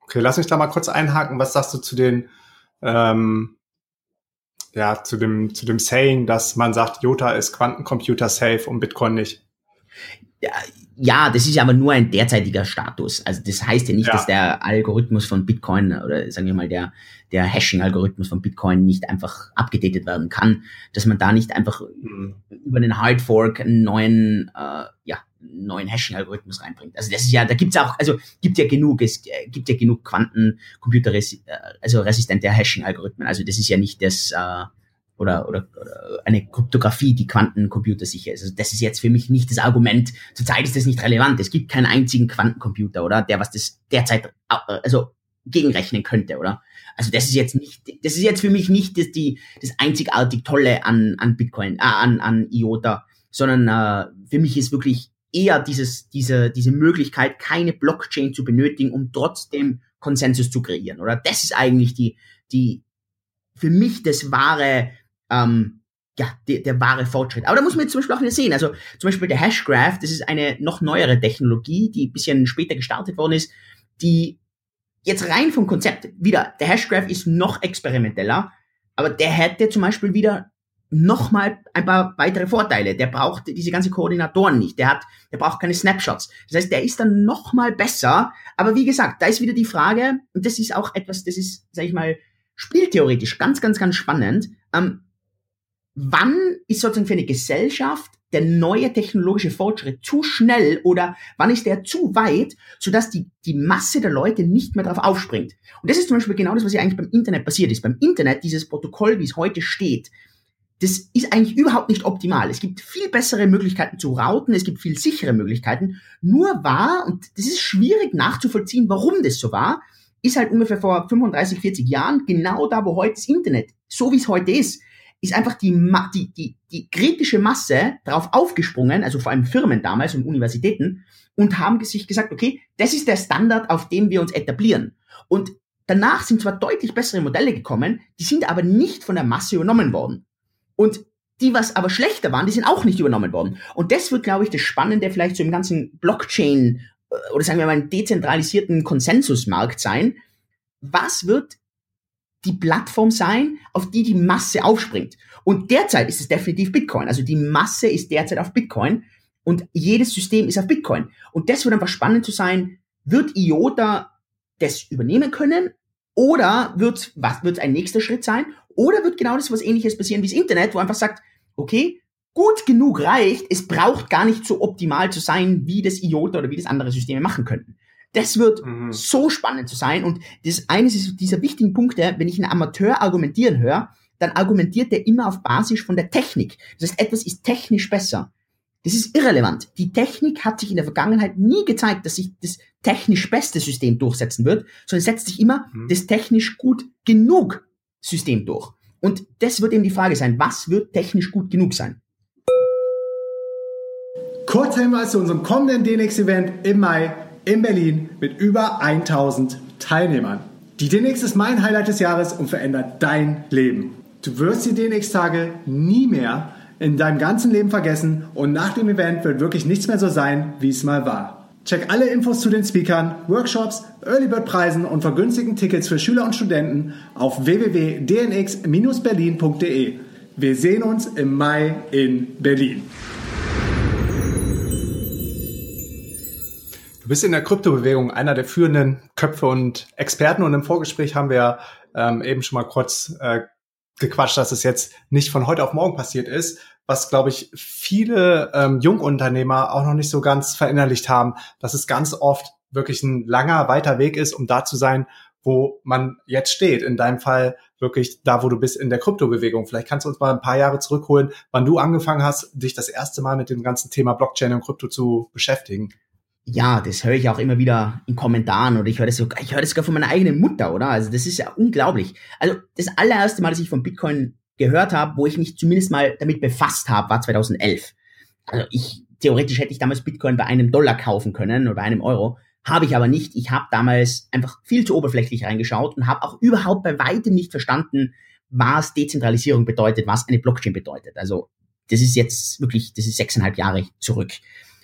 Okay, lass mich da mal kurz einhaken. Was sagst du zu den ähm, ja, zu dem, zu dem Saying, dass man sagt, Jota ist Quantencomputer safe und Bitcoin nicht. Ja, ja, das ist aber nur ein derzeitiger Status. Also das heißt ja nicht, ja. dass der Algorithmus von Bitcoin oder sagen wir mal der, der Hashing-Algorithmus von Bitcoin nicht einfach abgedatet werden kann, dass man da nicht einfach mhm. über einen Hardfork einen neuen, äh, ja, neuen Hashing-Algorithmus reinbringt. Also das ist ja, da gibt's auch, also gibt ja genug, es äh, gibt ja genug Quantencomputer, äh, also resistente Hashing-Algorithmen. Also das ist ja nicht das, äh, oder, oder, oder eine Kryptographie, die quantencomputersicher ist. Also das ist jetzt für mich nicht das Argument. Zurzeit ist das nicht relevant. Es gibt keinen einzigen Quantencomputer, oder? Der was das derzeit, also gegenrechnen könnte, oder? Also das ist jetzt nicht, das ist jetzt für mich nicht das, die, das einzigartig Tolle an, an Bitcoin, äh, an, an IOTA, sondern äh, für mich ist wirklich eher dieses, diese, diese Möglichkeit, keine Blockchain zu benötigen, um trotzdem Konsensus zu kreieren, oder? Das ist eigentlich die, die, für mich das wahre, ähm, ja, der, der wahre Fortschritt. Aber da muss man jetzt zum Beispiel auch wieder sehen. Also zum Beispiel der Hashgraph, das ist eine noch neuere Technologie, die ein bisschen später gestartet worden ist, die jetzt rein vom Konzept wieder, der Hashgraph ist noch experimenteller, aber der hätte zum Beispiel wieder nochmal ein paar weitere Vorteile. Der braucht diese ganze Koordinatoren nicht. Der hat, der braucht keine Snapshots. Das heißt, der ist dann nochmal besser. Aber wie gesagt, da ist wieder die Frage, und das ist auch etwas, das ist, sag ich mal, spieltheoretisch ganz, ganz, ganz spannend. Ähm, wann ist sozusagen für eine Gesellschaft der neue technologische Fortschritt zu schnell oder wann ist der zu weit, sodass die, die Masse der Leute nicht mehr darauf aufspringt. Und das ist zum Beispiel genau das, was ja eigentlich beim Internet passiert ist. Beim Internet, dieses Protokoll, wie es heute steht, das ist eigentlich überhaupt nicht optimal. Es gibt viel bessere Möglichkeiten zu routen, es gibt viel sichere Möglichkeiten. Nur war, und das ist schwierig nachzuvollziehen, warum das so war, ist halt ungefähr vor 35, 40 Jahren genau da, wo heute das Internet, so wie es heute ist, ist einfach die, die, die, die kritische Masse darauf aufgesprungen, also vor allem Firmen damals und Universitäten, und haben sich gesagt, okay, das ist der Standard, auf dem wir uns etablieren. Und danach sind zwar deutlich bessere Modelle gekommen, die sind aber nicht von der Masse übernommen worden. Und die, was aber schlechter waren, die sind auch nicht übernommen worden. Und das wird, glaube ich, das Spannende vielleicht so im ganzen Blockchain äh, oder sagen wir mal einen dezentralisierten Konsensusmarkt sein. Was wird die Plattform sein, auf die die Masse aufspringt? Und derzeit ist es definitiv Bitcoin. Also die Masse ist derzeit auf Bitcoin und jedes System ist auf Bitcoin. Und das wird einfach spannend zu sein, wird IOTA das übernehmen können oder wird was wird ein nächster Schritt sein? Oder wird genau das was ähnliches passieren wie das Internet, wo einfach sagt, okay, gut genug reicht, es braucht gar nicht so optimal zu sein, wie das IOTA oder wie das andere Systeme machen könnten. Das wird mhm. so spannend zu sein. Und das eines ist dieser wichtigen Punkte, wenn ich einen Amateur argumentieren höre, dann argumentiert er immer auf Basis von der Technik. Das heißt, etwas ist technisch besser. Das ist irrelevant. Die Technik hat sich in der Vergangenheit nie gezeigt, dass sich das technisch beste System durchsetzen wird, sondern setzt sich immer mhm. das technisch gut genug System durch. Und das wird eben die Frage sein, was wird technisch gut genug sein? Kurzer Hinweis zu unserem kommenden DNX-Event im Mai in Berlin mit über 1000 Teilnehmern. Die DNX ist mein Highlight des Jahres und verändert dein Leben. Du wirst die DNX-Tage nie mehr in deinem ganzen Leben vergessen und nach dem Event wird wirklich nichts mehr so sein, wie es mal war. Check alle Infos zu den Speakern, Workshops, Early Bird Preisen und vergünstigten Tickets für Schüler und Studenten auf www.dnx-berlin.de. Wir sehen uns im Mai in Berlin. Du bist in der Kryptobewegung einer der führenden Köpfe und Experten und im Vorgespräch haben wir ähm, eben schon mal kurz äh, gequatscht, dass es jetzt nicht von heute auf morgen passiert ist, was, glaube ich, viele ähm, Jungunternehmer auch noch nicht so ganz verinnerlicht haben, dass es ganz oft wirklich ein langer, weiter Weg ist, um da zu sein, wo man jetzt steht. In deinem Fall wirklich da, wo du bist in der Kryptobewegung. Vielleicht kannst du uns mal ein paar Jahre zurückholen, wann du angefangen hast, dich das erste Mal mit dem ganzen Thema Blockchain und Krypto zu beschäftigen ja, das höre ich auch immer wieder in Kommentaren oder ich höre das sogar, ich höre das sogar von meiner eigenen Mutter, oder? Also das ist ja unglaublich. Also das allererste Mal, dass ich von Bitcoin gehört habe, wo ich mich zumindest mal damit befasst habe, war 2011. Also ich, theoretisch hätte ich damals Bitcoin bei einem Dollar kaufen können oder bei einem Euro. Habe ich aber nicht. Ich habe damals einfach viel zu oberflächlich reingeschaut und habe auch überhaupt bei weitem nicht verstanden, was Dezentralisierung bedeutet, was eine Blockchain bedeutet. Also das ist jetzt wirklich, das ist sechseinhalb Jahre zurück.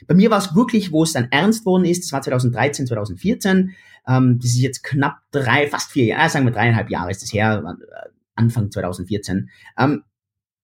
Bei mir war es wirklich, wo es dann ernst worden ist, das war 2013, 2014. Ähm, das ist jetzt knapp drei, fast vier Jahre, sagen wir dreieinhalb Jahre ist das her, äh, Anfang 2014. Ähm,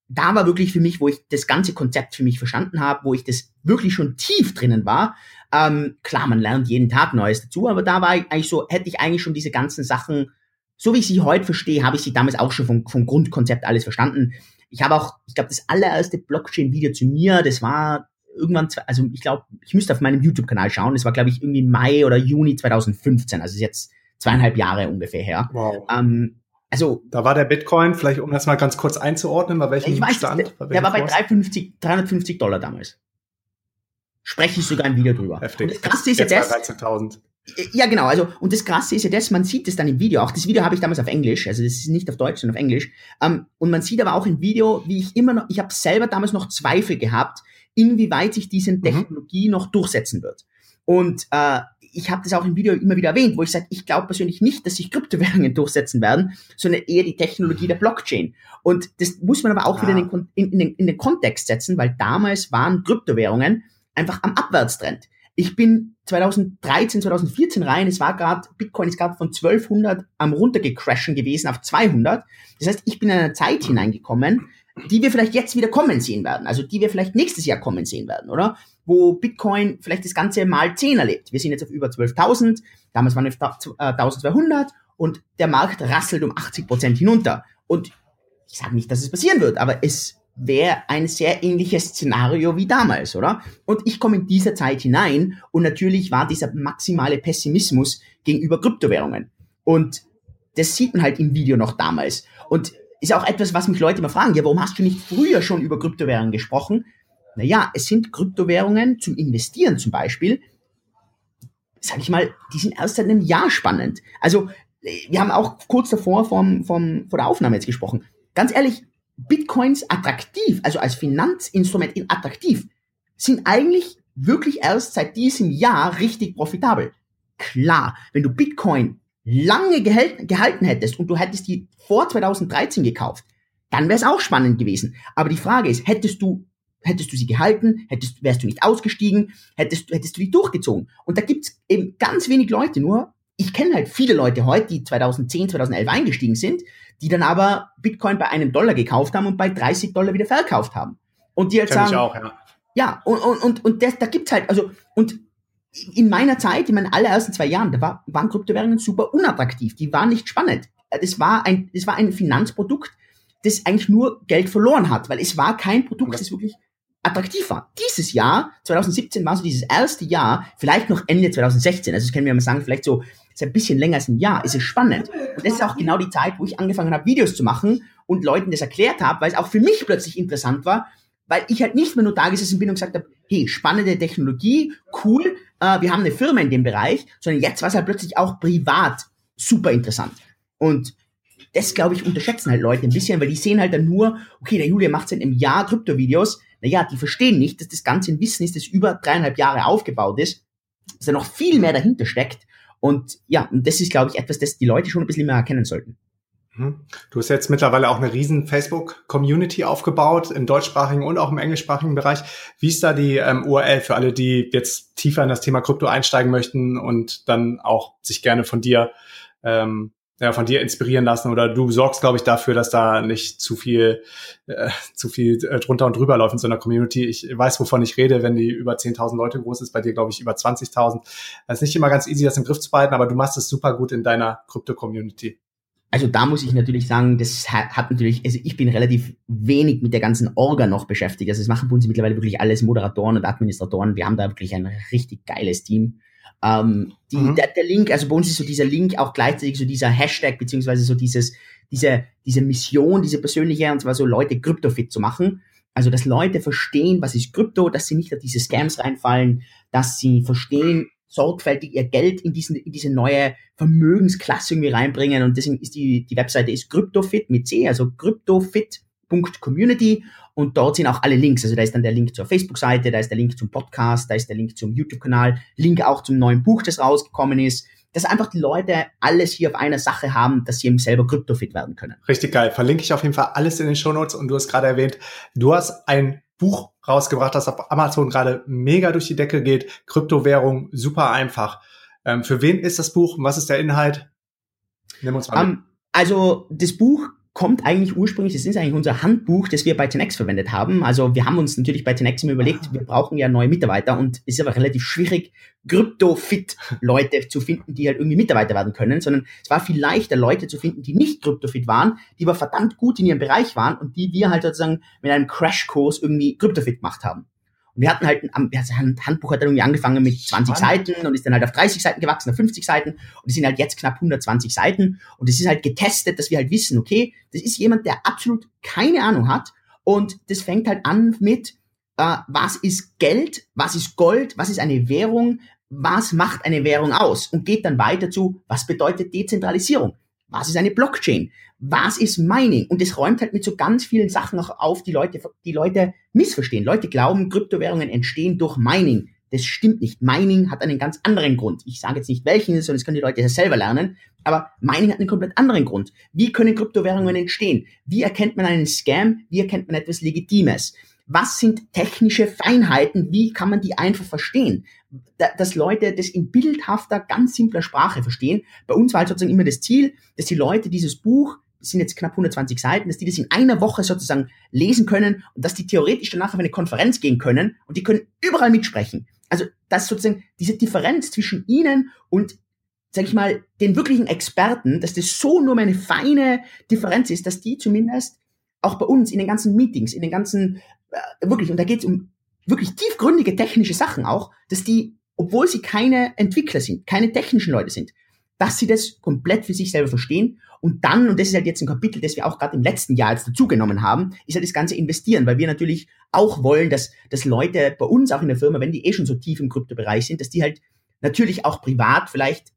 da war wirklich für mich, wo ich das ganze Konzept für mich verstanden habe, wo ich das wirklich schon tief drinnen war. Ähm, klar, man lernt jeden Tag Neues dazu, aber da war ich eigentlich so, hätte ich eigentlich schon diese ganzen Sachen, so wie ich sie heute verstehe, habe ich sie damals auch schon vom, vom Grundkonzept alles verstanden. Ich habe auch, ich glaube, das allererste Blockchain-Video zu mir, das war irgendwann, also ich glaube, ich müsste auf meinem YouTube-Kanal schauen. Es war, glaube ich, irgendwie Mai oder Juni 2015. Also ist jetzt zweieinhalb Jahre ungefähr her. Wow. Ähm, Also da war der Bitcoin, vielleicht um das mal ganz kurz einzuordnen, bei welchem ich weiß, Stand? Der, der war bei 350, 350 Dollar damals. Spreche ich sogar ein Video drüber. Heftig. Und das Krasse ist ja das. Ja, genau. Also, und das Krasse ist ja das, man sieht es dann im Video auch. Das Video habe ich damals auf Englisch, also das ist nicht auf Deutsch, sondern auf Englisch. Um, und man sieht aber auch im Video, wie ich immer noch, ich habe selber damals noch Zweifel gehabt, inwieweit sich diese mhm. Technologie mhm. noch durchsetzen wird. Und äh, ich habe das auch im Video immer wieder erwähnt, wo ich sage, ich glaube persönlich nicht, dass sich Kryptowährungen [laughs] durchsetzen werden, sondern eher die Technologie der Blockchain. Und das muss man aber auch ah. wieder in den, in, in, den, in den Kontext setzen, weil damals waren Kryptowährungen einfach am Abwärtstrend. Ich bin 2013, 2014 rein, es war gerade, Bitcoin ist gerade von 1200 am runtergecrashen gewesen auf 200. Das heißt, ich bin in eine Zeit hineingekommen, die wir vielleicht jetzt wieder kommen sehen werden, also die wir vielleicht nächstes Jahr kommen sehen werden, oder? Wo Bitcoin vielleicht das Ganze mal 10 erlebt. Wir sind jetzt auf über 12.000, damals waren wir auf 1.200 äh, und der Markt rasselt um 80 Prozent hinunter. Und ich sage nicht, dass es passieren wird, aber es wäre ein sehr ähnliches Szenario wie damals, oder? Und ich komme in dieser Zeit hinein und natürlich war dieser maximale Pessimismus gegenüber Kryptowährungen. Und das sieht man halt im Video noch damals. Und ist auch etwas, was mich Leute immer fragen, ja, warum hast du nicht früher schon über Kryptowährungen gesprochen? Naja, es sind Kryptowährungen zum Investieren zum Beispiel, sag ich mal, die sind erst seit einem Jahr spannend. Also, wir haben auch kurz davor vom, vom, vor der Aufnahme jetzt gesprochen. Ganz ehrlich, Bitcoins attraktiv, also als Finanzinstrument in attraktiv, sind eigentlich wirklich erst seit diesem Jahr richtig profitabel. Klar, wenn du Bitcoin lange gehalten hättest und du hättest die vor 2013 gekauft, dann wäre es auch spannend gewesen. Aber die Frage ist, hättest du hättest du sie gehalten, hättest, wärst du nicht ausgestiegen, hättest, hättest du die durchgezogen. Und da gibt's eben ganz wenig Leute, nur ich kenne halt viele Leute heute, die 2010, 2011 eingestiegen sind, die dann aber Bitcoin bei einem Dollar gekauft haben und bei 30 Dollar wieder verkauft haben. Und die halt Kenn sagen, ich auch, ja. Ja, und, und, und, und das, da gibt's halt, also, und in meiner Zeit, in meinen allerersten zwei Jahren, da war, waren Kryptowährungen super unattraktiv. Die waren nicht spannend. Das war ein, das war ein Finanzprodukt, das eigentlich nur Geld verloren hat, weil es war kein Produkt, das wirklich attraktiv war. Dieses Jahr, 2017, war so dieses erste Jahr, vielleicht noch Ende 2016, also das können wir mal sagen, vielleicht so, ist ein bisschen länger als ein Jahr, ist es spannend. Und das ist auch genau die Zeit, wo ich angefangen habe, Videos zu machen und Leuten das erklärt habe, weil es auch für mich plötzlich interessant war, weil ich halt nicht mehr nur da gesessen bin und gesagt habe, hey, spannende Technologie, cool, äh, wir haben eine Firma in dem Bereich, sondern jetzt war es halt plötzlich auch privat super interessant. Und das, glaube ich, unterschätzen halt Leute ein bisschen, weil die sehen halt dann nur, okay, der Julia macht seit einem Jahr Kryptovideos. Naja, die verstehen nicht, dass das Ganze ein Wissen ist, das über dreieinhalb Jahre aufgebaut ist, dass da noch viel mehr dahinter steckt. Und ja, und das ist, glaube ich, etwas, das die Leute schon ein bisschen mehr erkennen sollten. Mhm. Du hast jetzt mittlerweile auch eine riesen Facebook-Community aufgebaut, im deutschsprachigen und auch im englischsprachigen Bereich. Wie ist da die ähm, URL für alle, die jetzt tiefer in das Thema Krypto einsteigen möchten und dann auch sich gerne von dir ähm, ja, von dir inspirieren lassen oder du sorgst, glaube ich, dafür, dass da nicht zu viel, äh, zu viel äh, drunter und drüber läuft in so einer Community. Ich weiß, wovon ich rede, wenn die über 10.000 Leute groß ist, bei dir, glaube ich, über 20.000. Es ist nicht immer ganz easy, das im Griff zu behalten, aber du machst es super gut in deiner Krypto-Community. Also da muss ich natürlich sagen, das hat, natürlich, also ich bin relativ wenig mit der ganzen Orga noch beschäftigt. Also es machen bei uns mittlerweile wirklich alles Moderatoren und Administratoren. Wir haben da wirklich ein richtig geiles Team. Ähm, die, mhm. der, der Link, also bei uns ist so dieser Link auch gleichzeitig so dieser Hashtag, beziehungsweise so dieses, diese, diese Mission, diese persönliche, und zwar so Leute kryptofit zu machen. Also, dass Leute verstehen, was ist Krypto, dass sie nicht auf diese Scams reinfallen, dass sie verstehen, sorgfältig ihr Geld in, diesen, in diese neue Vermögensklasse irgendwie reinbringen. Und deswegen ist die, die Webseite ist CryptoFit mit C, also CryptoFit.community. Und dort sind auch alle Links. Also da ist dann der Link zur Facebook-Seite, da ist der Link zum Podcast, da ist der Link zum YouTube-Kanal, Link auch zum neuen Buch, das rausgekommen ist. Dass einfach die Leute alles hier auf einer Sache haben, dass sie eben selber kryptofit werden können. Richtig geil. Verlinke ich auf jeden Fall alles in den Show Notes. Und du hast gerade erwähnt, du hast ein Buch rausgebracht, das auf Amazon gerade mega durch die Decke geht. Kryptowährung, super einfach. Ähm, für wen ist das Buch? Was ist der Inhalt? Nimm uns mal um, mit. Also das Buch kommt eigentlich ursprünglich, das ist eigentlich unser Handbuch, das wir bei Tenex verwendet haben. Also wir haben uns natürlich bei Tenex immer überlegt, wir brauchen ja neue Mitarbeiter und es ist aber relativ schwierig, Krypto-Fit-Leute zu finden, die halt irgendwie Mitarbeiter werden können, sondern es war viel leichter, Leute zu finden, die nicht Krypto-Fit waren, die aber verdammt gut in ihrem Bereich waren und die wir halt sozusagen mit einem Crashkurs irgendwie Krypto-Fit gemacht haben. Wir hatten halt, ein Handbuch hat dann irgendwie angefangen mit 20 Spannend. Seiten und ist dann halt auf 30 Seiten gewachsen, auf 50 Seiten. Und es sind halt jetzt knapp 120 Seiten. Und es ist halt getestet, dass wir halt wissen, okay, das ist jemand, der absolut keine Ahnung hat. Und das fängt halt an mit, äh, was ist Geld, was ist Gold, was ist eine Währung, was macht eine Währung aus? Und geht dann weiter zu, was bedeutet Dezentralisierung? Was ist eine Blockchain? Was ist Mining? Und es räumt halt mit so ganz vielen Sachen auch auf, die Leute, die Leute missverstehen. Leute glauben, Kryptowährungen entstehen durch Mining. Das stimmt nicht. Mining hat einen ganz anderen Grund. Ich sage jetzt nicht welchen, sondern das können die Leute ja selber lernen. Aber Mining hat einen komplett anderen Grund. Wie können Kryptowährungen entstehen? Wie erkennt man einen Scam? Wie erkennt man etwas Legitimes? Was sind technische Feinheiten? Wie kann man die einfach verstehen? dass Leute das in bildhafter, ganz simpler Sprache verstehen. Bei uns war halt sozusagen immer das Ziel, dass die Leute dieses Buch, das sind jetzt knapp 120 Seiten, dass die das in einer Woche sozusagen lesen können und dass die theoretisch danach auf eine Konferenz gehen können und die können überall mitsprechen. Also, dass sozusagen diese Differenz zwischen ihnen und sag ich mal, den wirklichen Experten, dass das so nur eine feine Differenz ist, dass die zumindest auch bei uns in den ganzen Meetings, in den ganzen, wirklich, und da geht es um wirklich tiefgründige technische Sachen auch, dass die, obwohl sie keine Entwickler sind, keine technischen Leute sind, dass sie das komplett für sich selber verstehen und dann, und das ist halt jetzt ein Kapitel, das wir auch gerade im letzten Jahr jetzt dazugenommen haben, ist halt das ganze Investieren, weil wir natürlich auch wollen, dass, dass Leute bei uns auch in der Firma, wenn die eh schon so tief im Kryptobereich sind, dass die halt natürlich auch privat vielleicht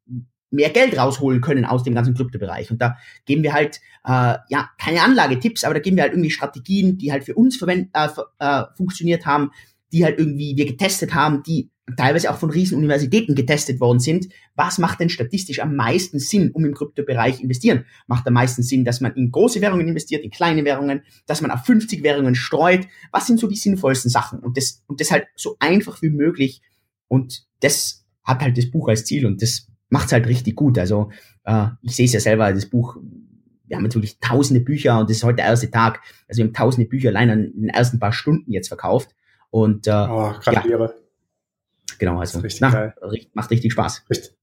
mehr Geld rausholen können aus dem ganzen Kryptobereich. Und da geben wir halt, äh, ja, keine Anlagetipps, aber da geben wir halt irgendwie Strategien, die halt für uns verwend, äh, äh, funktioniert haben, die halt irgendwie wir getestet haben, die teilweise auch von Riesenuniversitäten getestet worden sind. Was macht denn statistisch am meisten Sinn, um im Kryptobereich investieren? Macht am meisten Sinn, dass man in große Währungen investiert, in kleine Währungen, dass man auf 50 Währungen streut? Was sind so die sinnvollsten Sachen? Und das, und das halt so einfach wie möglich. Und das hat halt das Buch als Ziel und das macht's halt richtig gut. Also äh, ich sehe es ja selber, das Buch wir haben natürlich tausende Bücher und das ist heute der erste Tag. Also wir haben tausende Bücher allein in den ersten paar Stunden jetzt verkauft. Und äh, oh, gratuliere. Ja, genau, also richtig na, macht richtig Spaß. Richtig.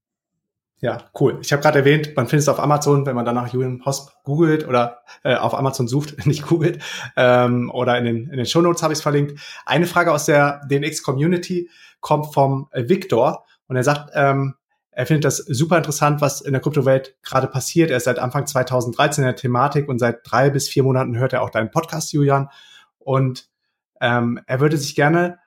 Ja, cool. Ich habe gerade erwähnt, man findet es auf Amazon, wenn man danach Julian Hosp googelt oder äh, auf Amazon sucht, [laughs] nicht googelt, ähm, oder in den, in den Show Notes habe ich es verlinkt. Eine Frage aus der DNX-Community kommt vom äh, Victor und er sagt, ähm, er findet das super interessant, was in der Kryptowelt gerade passiert. Er ist seit Anfang 2013 in der Thematik und seit drei bis vier Monaten hört er auch deinen Podcast, Julian. Und ähm, er würde sich gerne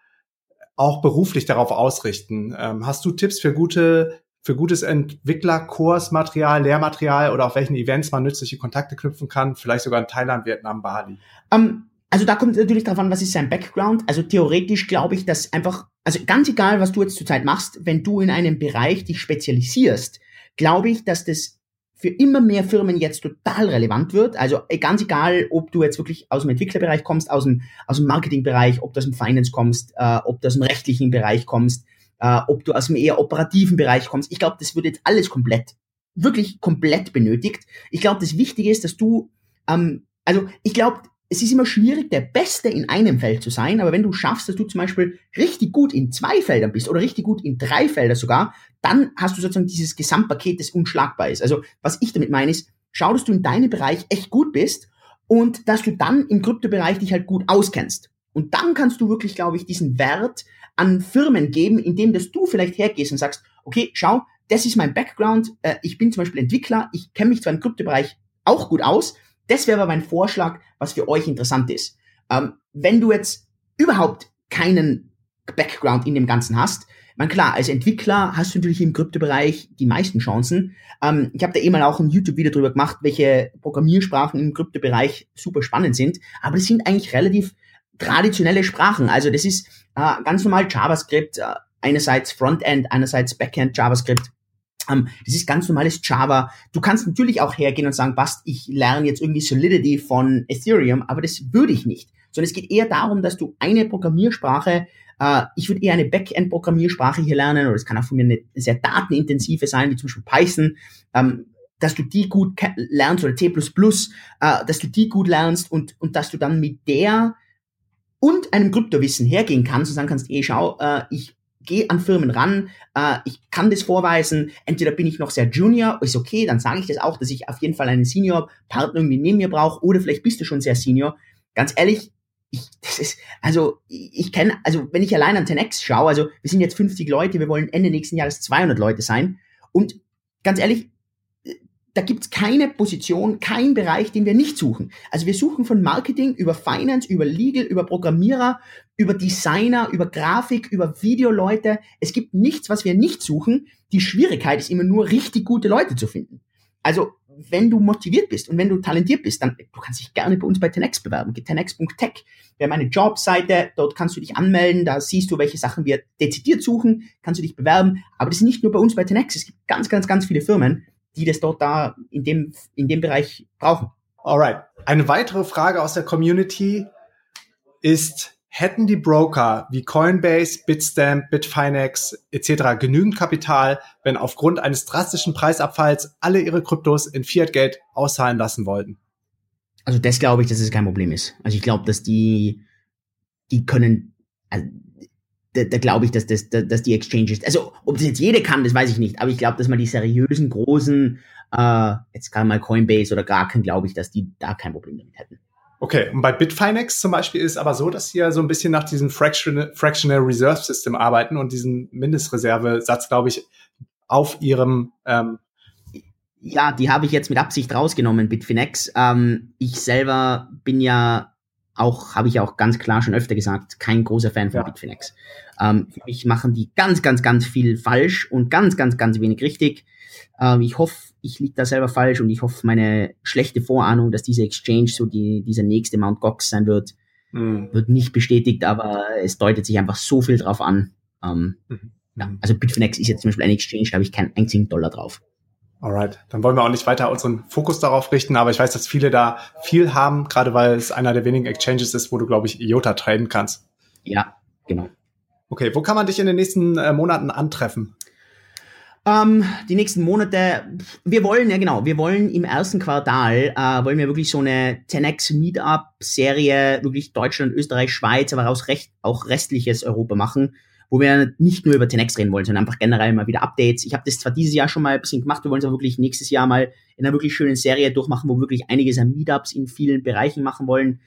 auch beruflich darauf ausrichten. Ähm, hast du Tipps für gute für gutes Entwicklerkursmaterial, Lehrmaterial oder auf welchen Events man nützliche Kontakte knüpfen kann, vielleicht sogar in Thailand, Vietnam, Bali? Um, ähm, also da kommt natürlich darauf an, was ist sein Background. Also theoretisch glaube ich, dass einfach, also ganz egal, was du jetzt zurzeit machst, wenn du in einem Bereich dich spezialisierst, glaube ich, dass das für immer mehr Firmen jetzt total relevant wird. Also äh, ganz egal, ob du jetzt wirklich aus dem Entwicklerbereich kommst, aus dem, aus dem Marketingbereich, ob du aus dem Finance kommst, äh, ob du aus dem rechtlichen Bereich kommst, äh, ob du aus dem eher operativen Bereich kommst. Ich glaube, das wird jetzt alles komplett, wirklich komplett benötigt. Ich glaube, das Wichtige ist, dass du, ähm, also ich glaube, es ist immer schwierig, der Beste in einem Feld zu sein, aber wenn du schaffst, dass du zum Beispiel richtig gut in zwei Feldern bist oder richtig gut in drei Felder sogar, dann hast du sozusagen dieses Gesamtpaket, das unschlagbar ist. Also was ich damit meine ist, schau, dass du in deinem Bereich echt gut bist und dass du dann im Kryptobereich dich halt gut auskennst. Und dann kannst du wirklich, glaube ich, diesen Wert an Firmen geben, indem dass du vielleicht hergehst und sagst, okay, schau, das ist mein Background, äh, ich bin zum Beispiel Entwickler, ich kenne mich zwar im Kryptobereich auch gut aus, das wäre aber mein Vorschlag, was für euch interessant ist. Ähm, wenn du jetzt überhaupt keinen Background in dem Ganzen hast, man klar, als Entwickler hast du natürlich im Kryptobereich die meisten Chancen. Ähm, ich habe da eh mal auch ein YouTube-Video drüber gemacht, welche Programmiersprachen im Kryptobereich super spannend sind, aber das sind eigentlich relativ traditionelle Sprachen. Also das ist äh, ganz normal JavaScript, äh, einerseits Frontend, einerseits Backend JavaScript. Ähm, das ist ganz normales Java. Du kannst natürlich auch hergehen und sagen, Bast, ich lerne jetzt irgendwie Solidity von Ethereum, aber das würde ich nicht. Sondern es geht eher darum, dass du eine Programmiersprache, äh, ich würde eher eine Backend-Programmiersprache hier lernen, oder es kann auch von mir eine sehr datenintensive sein, wie zum Beispiel Python, ähm, dass du die gut lernst, oder C++, äh, dass du die gut lernst und, und dass du dann mit der und einem Kryptowissen hergehen kannst und sagen kannst, eh, schau, äh, ich gehe an Firmen ran, äh, ich kann das vorweisen, entweder bin ich noch sehr Junior, ist okay, dann sage ich das auch, dass ich auf jeden Fall einen Senior-Partner irgendwie neben mir brauche, oder vielleicht bist du schon sehr Senior. Ganz ehrlich, ich, das ist, also ich kenne, also wenn ich allein an 10x schaue, also wir sind jetzt 50 Leute, wir wollen Ende nächsten Jahres 200 Leute sein und ganz ehrlich, da gibt's keine Position, kein Bereich, den wir nicht suchen. Also wir suchen von Marketing über Finance, über Legal, über Programmierer, über Designer, über Grafik, über Videoleute. Es gibt nichts, was wir nicht suchen. Die Schwierigkeit ist immer nur, richtig gute Leute zu finden. Also wenn du motiviert bist und wenn du talentiert bist, dann du kannst dich gerne bei uns bei 10x bewerben. 10x.tech Wir haben eine Jobseite, dort kannst du dich anmelden, da siehst du, welche Sachen wir dezidiert suchen, kannst du dich bewerben. Aber das ist nicht nur bei uns bei 10x Es gibt ganz, ganz, ganz viele Firmen, die das dort da in dem, in dem Bereich brauchen. Alright. Eine weitere Frage aus der Community ist, hätten die Broker wie Coinbase, Bitstamp, Bitfinex etc. genügend Kapital, wenn aufgrund eines drastischen Preisabfalls alle ihre Kryptos in Fiat-Geld auszahlen lassen wollten? Also das glaube ich, dass es kein Problem ist. Also ich glaube, dass die, die können, also da, da glaube ich, dass, das, dass die Exchanges, also ob das jetzt jede kann, das weiß ich nicht, aber ich glaube, dass man die seriösen, großen, äh, jetzt gerade mal Coinbase oder Kraken, glaube ich, dass die da kein Problem damit hätten. Okay, und bei Bitfinex zum Beispiel ist es aber so, dass sie ja so ein bisschen nach diesem Fractional, Fractional Reserve System arbeiten und diesen Mindestreservesatz, glaube ich, auf ihrem ähm ja, die habe ich jetzt mit Absicht rausgenommen, Bitfinex. Ähm, ich selber bin ja auch, habe ich auch ganz klar schon öfter gesagt, kein großer Fan von ja. Bitfinex. Ähm, für mich machen die ganz, ganz, ganz viel falsch und ganz, ganz, ganz wenig richtig. Ähm, ich hoffe, ich liege da selber falsch und ich hoffe, meine schlechte Vorahnung, dass diese Exchange so die, dieser nächste Mount Gox sein wird, mhm. wird nicht bestätigt, aber es deutet sich einfach so viel drauf an. Ähm, mhm. ja, also Bitfinex ist jetzt zum Beispiel ein Exchange, da habe ich keinen einzigen Dollar drauf. Alright, dann wollen wir auch nicht weiter unseren Fokus darauf richten, aber ich weiß, dass viele da viel haben, gerade weil es einer der wenigen Exchanges ist, wo du, glaube ich, IOTA traden kannst. Ja, genau. Okay, wo kann man dich in den nächsten äh, Monaten antreffen? Ähm, die nächsten Monate, wir wollen, ja genau, wir wollen im ersten Quartal, äh, wollen wir wirklich so eine 10x Meetup-Serie, wirklich Deutschland, Österreich, Schweiz, aber auch, recht, auch restliches Europa machen wo wir nicht nur über 10x reden wollen, sondern einfach generell mal wieder Updates. Ich habe das zwar dieses Jahr schon mal ein bisschen gemacht, wir wollen es aber wirklich nächstes Jahr mal in einer wirklich schönen Serie durchmachen, wo wir wirklich einiges an Meetups in vielen Bereichen machen wollen.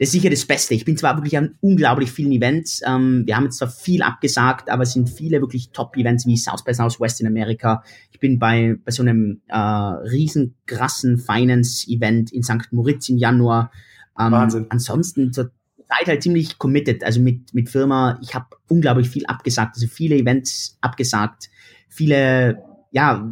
Das ist sicher das Beste. Ich bin zwar wirklich an unglaublich vielen Events. Ähm, wir haben jetzt zwar viel abgesagt, aber es sind viele wirklich Top-Events wie South by Southwest in Amerika. Ich bin bei, bei so einem äh, riesen krassen Finance-Event in St. Moritz im Januar. Ähm, Wahnsinn. Ansonsten zur Zeit halt ziemlich committed, also mit, mit Firma. Ich habe unglaublich viel abgesagt, also viele Events abgesagt, viele, ja,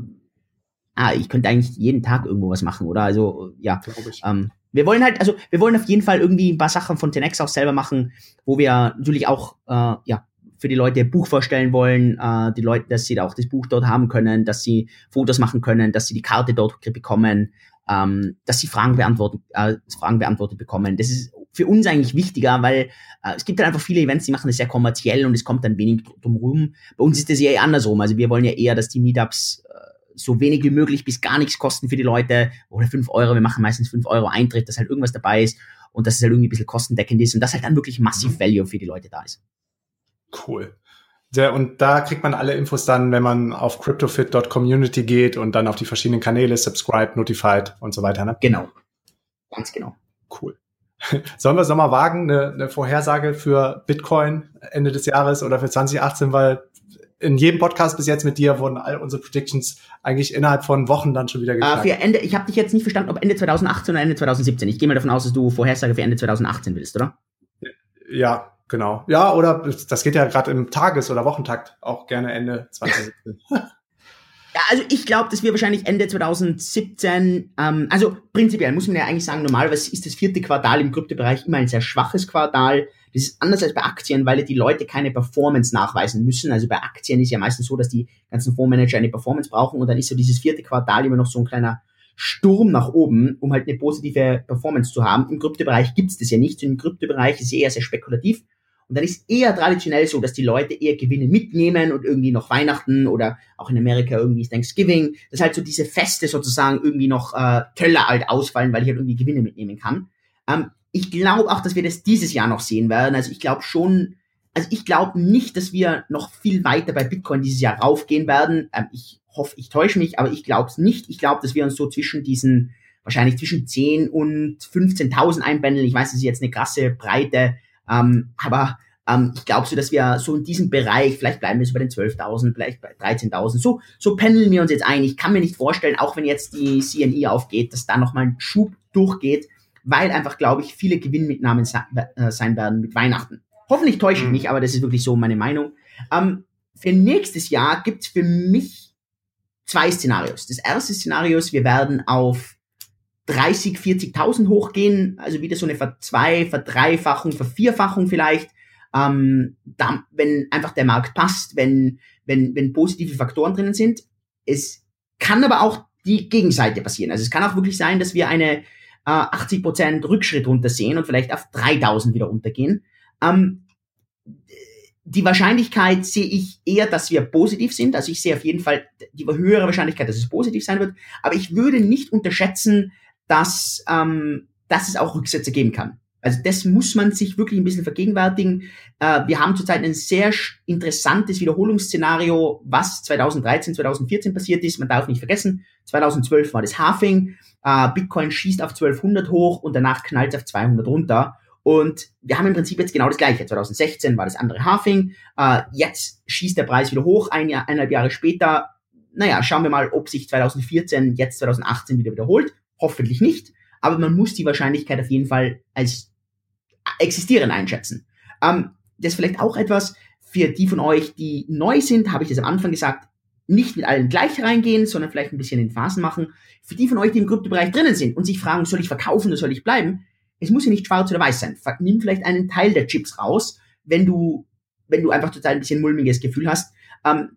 ah, ich könnte eigentlich jeden Tag irgendwo was machen, oder? Also, ja. Ähm, wir wollen halt, also wir wollen auf jeden Fall irgendwie ein paar Sachen von 10x auch selber machen, wo wir natürlich auch, äh, ja, für die Leute ein Buch vorstellen wollen, äh, die Leute, dass sie da auch das Buch dort haben können, dass sie Fotos machen können, dass sie die Karte dort bekommen, ähm, dass sie Fragen beantworten, äh, Fragen beantwortet bekommen. Das ist für uns eigentlich wichtiger, weil äh, es gibt halt einfach viele Events, die machen das sehr kommerziell und es kommt dann wenig drum rum. Bei uns ist das ja eher andersrum. Also wir wollen ja eher, dass die Meetups äh, so wenig wie möglich bis gar nichts kosten für die Leute oder fünf Euro. Wir machen meistens fünf Euro Eintritt, dass halt irgendwas dabei ist und dass es halt irgendwie ein bisschen kostendeckend ist und dass halt dann wirklich massiv mhm. Value für die Leute da ist. Cool. Der, und da kriegt man alle Infos dann, wenn man auf cryptofit.community geht und dann auf die verschiedenen Kanäle, subscribe, notified und so weiter. Ne? Genau. Ganz genau. Cool. [laughs] Sollen wir es nochmal wagen, eine, eine Vorhersage für Bitcoin Ende des Jahres oder für 2018, weil in jedem Podcast bis jetzt mit dir wurden all unsere Predictions eigentlich innerhalb von Wochen dann schon wieder geknackt. Uh, für Ende, ich habe dich jetzt nicht verstanden, ob Ende 2018 oder Ende 2017. Ich gehe mal davon aus, dass du Vorhersage für Ende 2018 willst, oder? Ja, genau. Ja, oder das geht ja gerade im Tages- oder Wochentakt auch gerne Ende 2017. [laughs] Ja, also ich glaube, dass wir wahrscheinlich Ende 2017, ähm, also prinzipiell muss man ja eigentlich sagen, normalerweise ist das vierte Quartal im Kryptobereich immer ein sehr schwaches Quartal. Das ist anders als bei Aktien, weil die Leute keine Performance nachweisen müssen. Also bei Aktien ist ja meistens so, dass die ganzen Fondsmanager eine Performance brauchen und dann ist so dieses vierte Quartal immer noch so ein kleiner Sturm nach oben, um halt eine positive Performance zu haben. Im Kryptobereich gibt's das ja nicht. Im Kryptobereich ist es eher sehr spekulativ. Und dann ist eher traditionell so, dass die Leute eher Gewinne mitnehmen und irgendwie noch Weihnachten oder auch in Amerika irgendwie Thanksgiving, dass halt so diese Feste sozusagen irgendwie noch äh, Töller halt ausfallen, weil ich halt irgendwie Gewinne mitnehmen kann. Ähm, ich glaube auch, dass wir das dieses Jahr noch sehen werden. Also ich glaube schon, also ich glaube nicht, dass wir noch viel weiter bei Bitcoin dieses Jahr raufgehen werden. Ähm, ich hoffe, ich täusche mich, aber ich glaube es nicht. Ich glaube, dass wir uns so zwischen diesen wahrscheinlich zwischen 10 und 15.000 einpendeln. Ich weiß, das ist jetzt eine krasse Breite, ähm, aber ähm, ich glaube so, dass wir so in diesem Bereich, vielleicht bleiben wir so bei den 12.000, vielleicht bei 13.000, so, so pendeln wir uns jetzt ein. Ich kann mir nicht vorstellen, auch wenn jetzt die CNI aufgeht, dass da nochmal ein Schub durchgeht, weil einfach, glaube ich, viele Gewinnmitnahmen äh, sein werden mit Weihnachten. Hoffentlich täusche ich mhm. mich, aber das ist wirklich so meine Meinung. Ähm, für nächstes Jahr gibt es für mich zwei Szenarios. Das erste Szenario ist, wir werden auf 30, 40.000 hochgehen, also wieder so eine Verzwei-, Verdreifachung, Vervierfachung vielleicht. Ähm, da, wenn einfach der Markt passt, wenn, wenn, wenn positive Faktoren drinnen sind. Es kann aber auch die Gegenseite passieren. Also es kann auch wirklich sein, dass wir eine äh, 80% Rückschritt runtersehen und vielleicht auf 3000 wieder runtergehen. Ähm, die Wahrscheinlichkeit sehe ich eher, dass wir positiv sind. Also ich sehe auf jeden Fall die höhere Wahrscheinlichkeit, dass es positiv sein wird. Aber ich würde nicht unterschätzen, dass, ähm, dass es auch Rücksätze geben kann. Also das muss man sich wirklich ein bisschen vergegenwärtigen. Äh, wir haben zurzeit ein sehr interessantes Wiederholungsszenario, was 2013, 2014 passiert ist. Man darf nicht vergessen, 2012 war das Halving, äh, Bitcoin schießt auf 1200 hoch und danach knallt es auf 200 runter. Und wir haben im Prinzip jetzt genau das Gleiche. 2016 war das andere Halving, äh, jetzt schießt der Preis wieder hoch, ein Jahr, eineinhalb Jahre später. Naja, schauen wir mal, ob sich 2014, jetzt 2018 wieder wiederholt. Hoffentlich nicht aber man muss die Wahrscheinlichkeit auf jeden Fall als existieren einschätzen. Ähm, das ist vielleicht auch etwas für die von euch, die neu sind, habe ich das am Anfang gesagt, nicht mit allen gleich reingehen, sondern vielleicht ein bisschen in Phasen machen. Für die von euch, die im Kryptobereich drinnen sind und sich fragen, soll ich verkaufen oder soll ich bleiben? Es muss ja nicht schwarz oder weiß sein. Nimm vielleicht einen Teil der Chips raus, wenn du, wenn du einfach total ein bisschen mulmiges Gefühl hast. Ähm,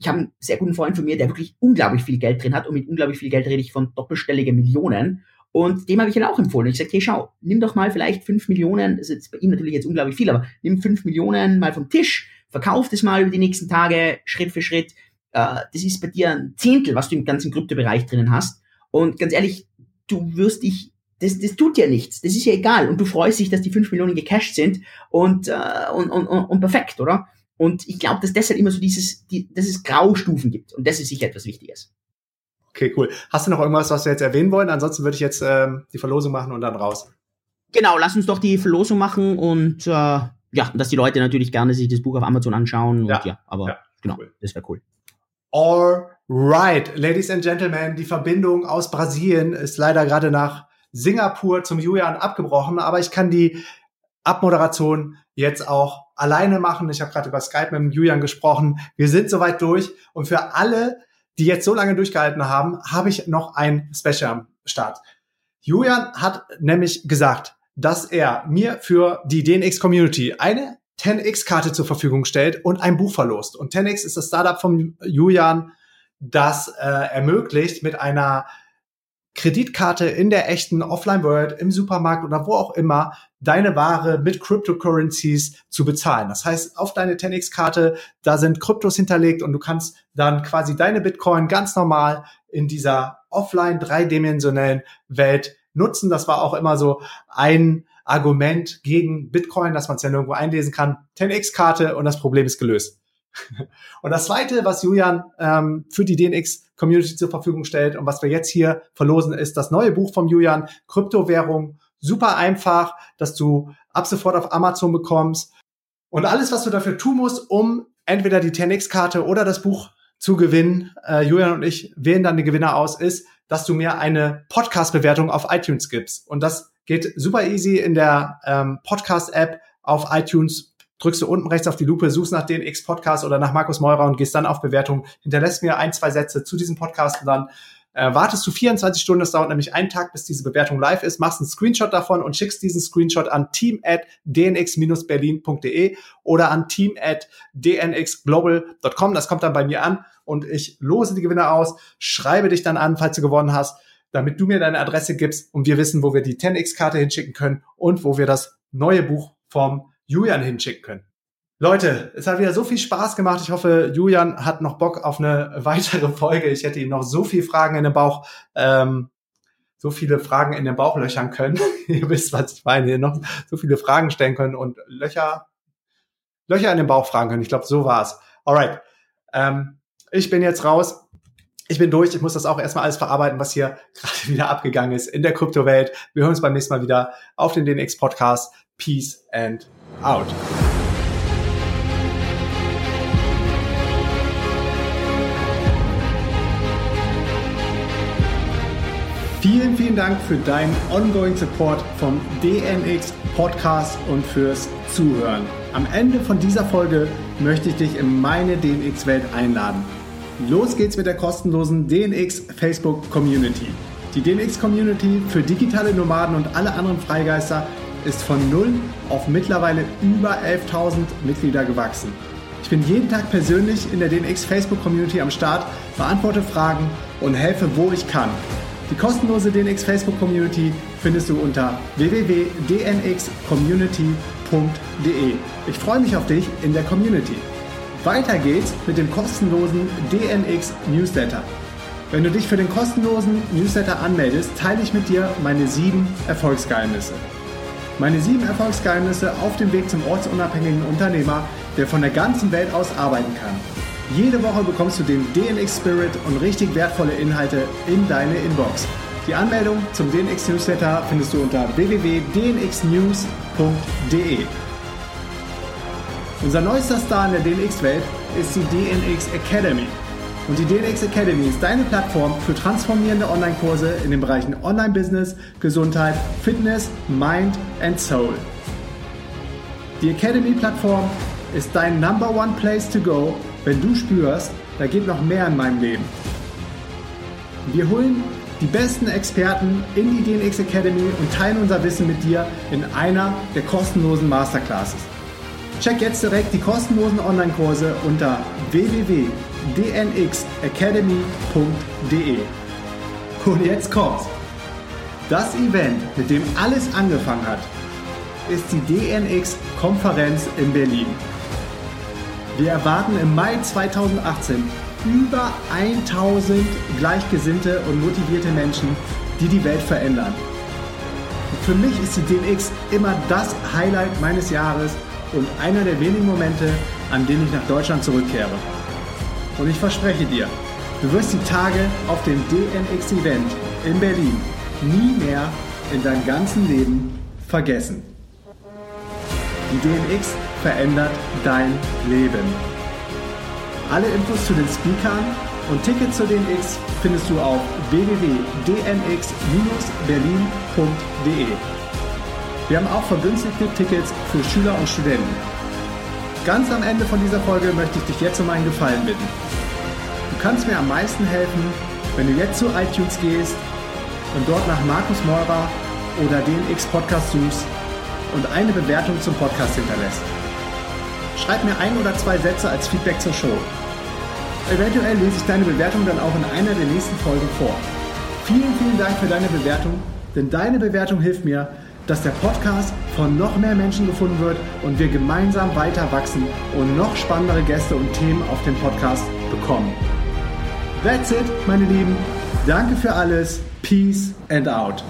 ich habe einen sehr guten Freund von mir, der wirklich unglaublich viel Geld drin hat und mit unglaublich viel Geld rede ich von doppelstellige Millionen. Und dem habe ich dann auch empfohlen. Ich sagte, hey, schau, nimm doch mal vielleicht fünf Millionen, das ist jetzt bei ihm natürlich jetzt unglaublich viel, aber nimm fünf Millionen mal vom Tisch, verkauf das mal über die nächsten Tage, Schritt für Schritt. Äh, das ist bei dir ein Zehntel, was du im ganzen Kryptobereich drinnen hast. Und ganz ehrlich, du wirst dich, das, das tut ja nichts, das ist ja egal. Und du freust dich, dass die fünf Millionen gecashed sind und, äh, und, und, und perfekt, oder? Und ich glaube, dass deshalb immer so dieses, die, dass es Graustufen gibt. Und das ist sicher etwas Wichtiges. Okay, cool. Hast du noch irgendwas, was wir jetzt erwähnen wollen? Ansonsten würde ich jetzt ähm, die Verlosung machen und dann raus. Genau, lass uns doch die Verlosung machen und äh, ja, dass die Leute natürlich gerne sich das Buch auf Amazon anschauen. Ja, und, ja aber ja, genau, cool. das wäre cool. Alright, Ladies and Gentlemen, die Verbindung aus Brasilien ist leider gerade nach Singapur zum Julian abgebrochen, aber ich kann die Abmoderation jetzt auch alleine machen. Ich habe gerade über Skype mit dem Julian gesprochen. Wir sind soweit durch und für alle, die jetzt so lange durchgehalten haben, habe ich noch ein Special am Start. Julian hat nämlich gesagt, dass er mir für die DNX Community eine 10x-Karte zur Verfügung stellt und ein Buch verlost. Und 10x ist das Startup von Julian, das äh, ermöglicht, mit einer Kreditkarte in der echten Offline-World, im Supermarkt oder wo auch immer, deine Ware mit Cryptocurrencies zu bezahlen. Das heißt, auf deine 10x-Karte, da sind Kryptos hinterlegt und du kannst dann quasi deine Bitcoin ganz normal in dieser offline dreidimensionellen Welt nutzen. Das war auch immer so ein Argument gegen Bitcoin, dass man es ja nirgendwo einlesen kann. 10x-Karte und das Problem ist gelöst. [laughs] Und das Zweite, was Julian ähm, für die DNX-Community zur Verfügung stellt und was wir jetzt hier verlosen, ist das neue Buch vom Julian, Kryptowährung. Super einfach, dass du ab sofort auf Amazon bekommst. Und alles, was du dafür tun musst, um entweder die 10x-Karte oder das Buch zu gewinnen, äh, Julian und ich wählen dann den Gewinner aus, ist, dass du mir eine Podcast-Bewertung auf iTunes gibst. Und das geht super easy in der ähm, Podcast-App auf iTunes drückst du unten rechts auf die Lupe, suchst nach den X-Podcast oder nach Markus Meurer und gehst dann auf Bewertung, hinterlässt mir ein, zwei Sätze zu diesem Podcast und dann äh, wartest du 24 Stunden, das dauert nämlich einen Tag, bis diese Bewertung live ist, machst einen Screenshot davon und schickst diesen Screenshot an team at dnx-berlin.de oder an team at dnxglobal.com. Das kommt dann bei mir an und ich lose die Gewinner aus, schreibe dich dann an, falls du gewonnen hast, damit du mir deine Adresse gibst und wir wissen, wo wir die 10x-Karte hinschicken können und wo wir das neue Buch vom Julian hinschicken können. Leute, es hat wieder so viel Spaß gemacht. Ich hoffe, Julian hat noch Bock auf eine [laughs] weitere Folge. Ich hätte ihm noch so viele Fragen in den Bauch, ähm, so viele Fragen in den Bauch löchern können. [laughs] Ihr wisst, was ich meine. Noch so viele Fragen stellen können und Löcher, Löcher in den Bauch fragen können. Ich glaube, so war's. Alright. Ähm, ich bin jetzt raus. ich bin durch. Ich muss das auch erstmal alles verarbeiten, was hier [laughs] gerade wieder abgegangen ist in der Kryptowelt. Wir hören uns beim nächsten Mal wieder auf den DNX Podcast. Peace and out. Vielen, vielen Dank für deinen ongoing Support vom DNX Podcast und fürs Zuhören. Am Ende von dieser Folge möchte ich dich in meine DNX-Welt einladen. Los geht's mit der kostenlosen DNX Facebook Community. Die DNX Community für digitale Nomaden und alle anderen Freigeister ist von null auf mittlerweile über 11.000 Mitglieder gewachsen. Ich bin jeden Tag persönlich in der DNX Facebook Community am Start, beantworte Fragen und helfe, wo ich kann. Die kostenlose DNX Facebook Community findest du unter www.dnxcommunity.de. Ich freue mich auf dich in der Community. Weiter geht's mit dem kostenlosen DNX Newsletter. Wenn du dich für den kostenlosen Newsletter anmeldest, teile ich mit dir meine sieben Erfolgsgeheimnisse. Meine sieben Erfolgsgeheimnisse auf dem Weg zum ortsunabhängigen Unternehmer, der von der ganzen Welt aus arbeiten kann. Jede Woche bekommst du den DNX Spirit und richtig wertvolle Inhalte in deine Inbox. Die Anmeldung zum DNX Newsletter findest du unter www.dnxnews.de. Unser neuester Star in der DNX-Welt ist die DNX Academy. Und die DNX Academy ist deine Plattform für transformierende Online-Kurse in den Bereichen Online-Business, Gesundheit, Fitness, Mind and Soul. Die Academy-Plattform ist dein Number One Place to Go wenn du spürst, da geht noch mehr in meinem Leben. Wir holen die besten Experten in die DNX Academy und teilen unser Wissen mit dir in einer der kostenlosen Masterclasses. Check jetzt direkt die kostenlosen Online-Kurse unter www.dnxacademy.de. Und jetzt kommt's. Das Event, mit dem alles angefangen hat, ist die DNX-Konferenz in Berlin. Wir erwarten im Mai 2018 über 1000 gleichgesinnte und motivierte Menschen, die die Welt verändern. Für mich ist die DNX immer das Highlight meines Jahres und einer der wenigen Momente, an denen ich nach Deutschland zurückkehre. Und ich verspreche dir, du wirst die Tage auf dem DNX-Event in Berlin nie mehr in deinem ganzen Leben vergessen. Die DNX verändert dein Leben. Alle Infos zu den Speakern und Tickets zu DNX findest du auf www.dnx-berlin.de. Wir haben auch vergünstigte Tickets für Schüler und Studenten. Ganz am Ende von dieser Folge möchte ich dich jetzt um einen Gefallen bitten. Du kannst mir am meisten helfen, wenn du jetzt zu iTunes gehst und dort nach Markus Meurer oder DNX Podcast suchst und eine Bewertung zum Podcast hinterlässt. Schreib mir ein oder zwei Sätze als Feedback zur Show. Eventuell lese ich deine Bewertung dann auch in einer der nächsten Folgen vor. Vielen, vielen Dank für deine Bewertung, denn deine Bewertung hilft mir, dass der Podcast von noch mehr Menschen gefunden wird und wir gemeinsam weiter wachsen und noch spannendere Gäste und Themen auf dem Podcast bekommen. That's it, meine Lieben. Danke für alles. Peace and out.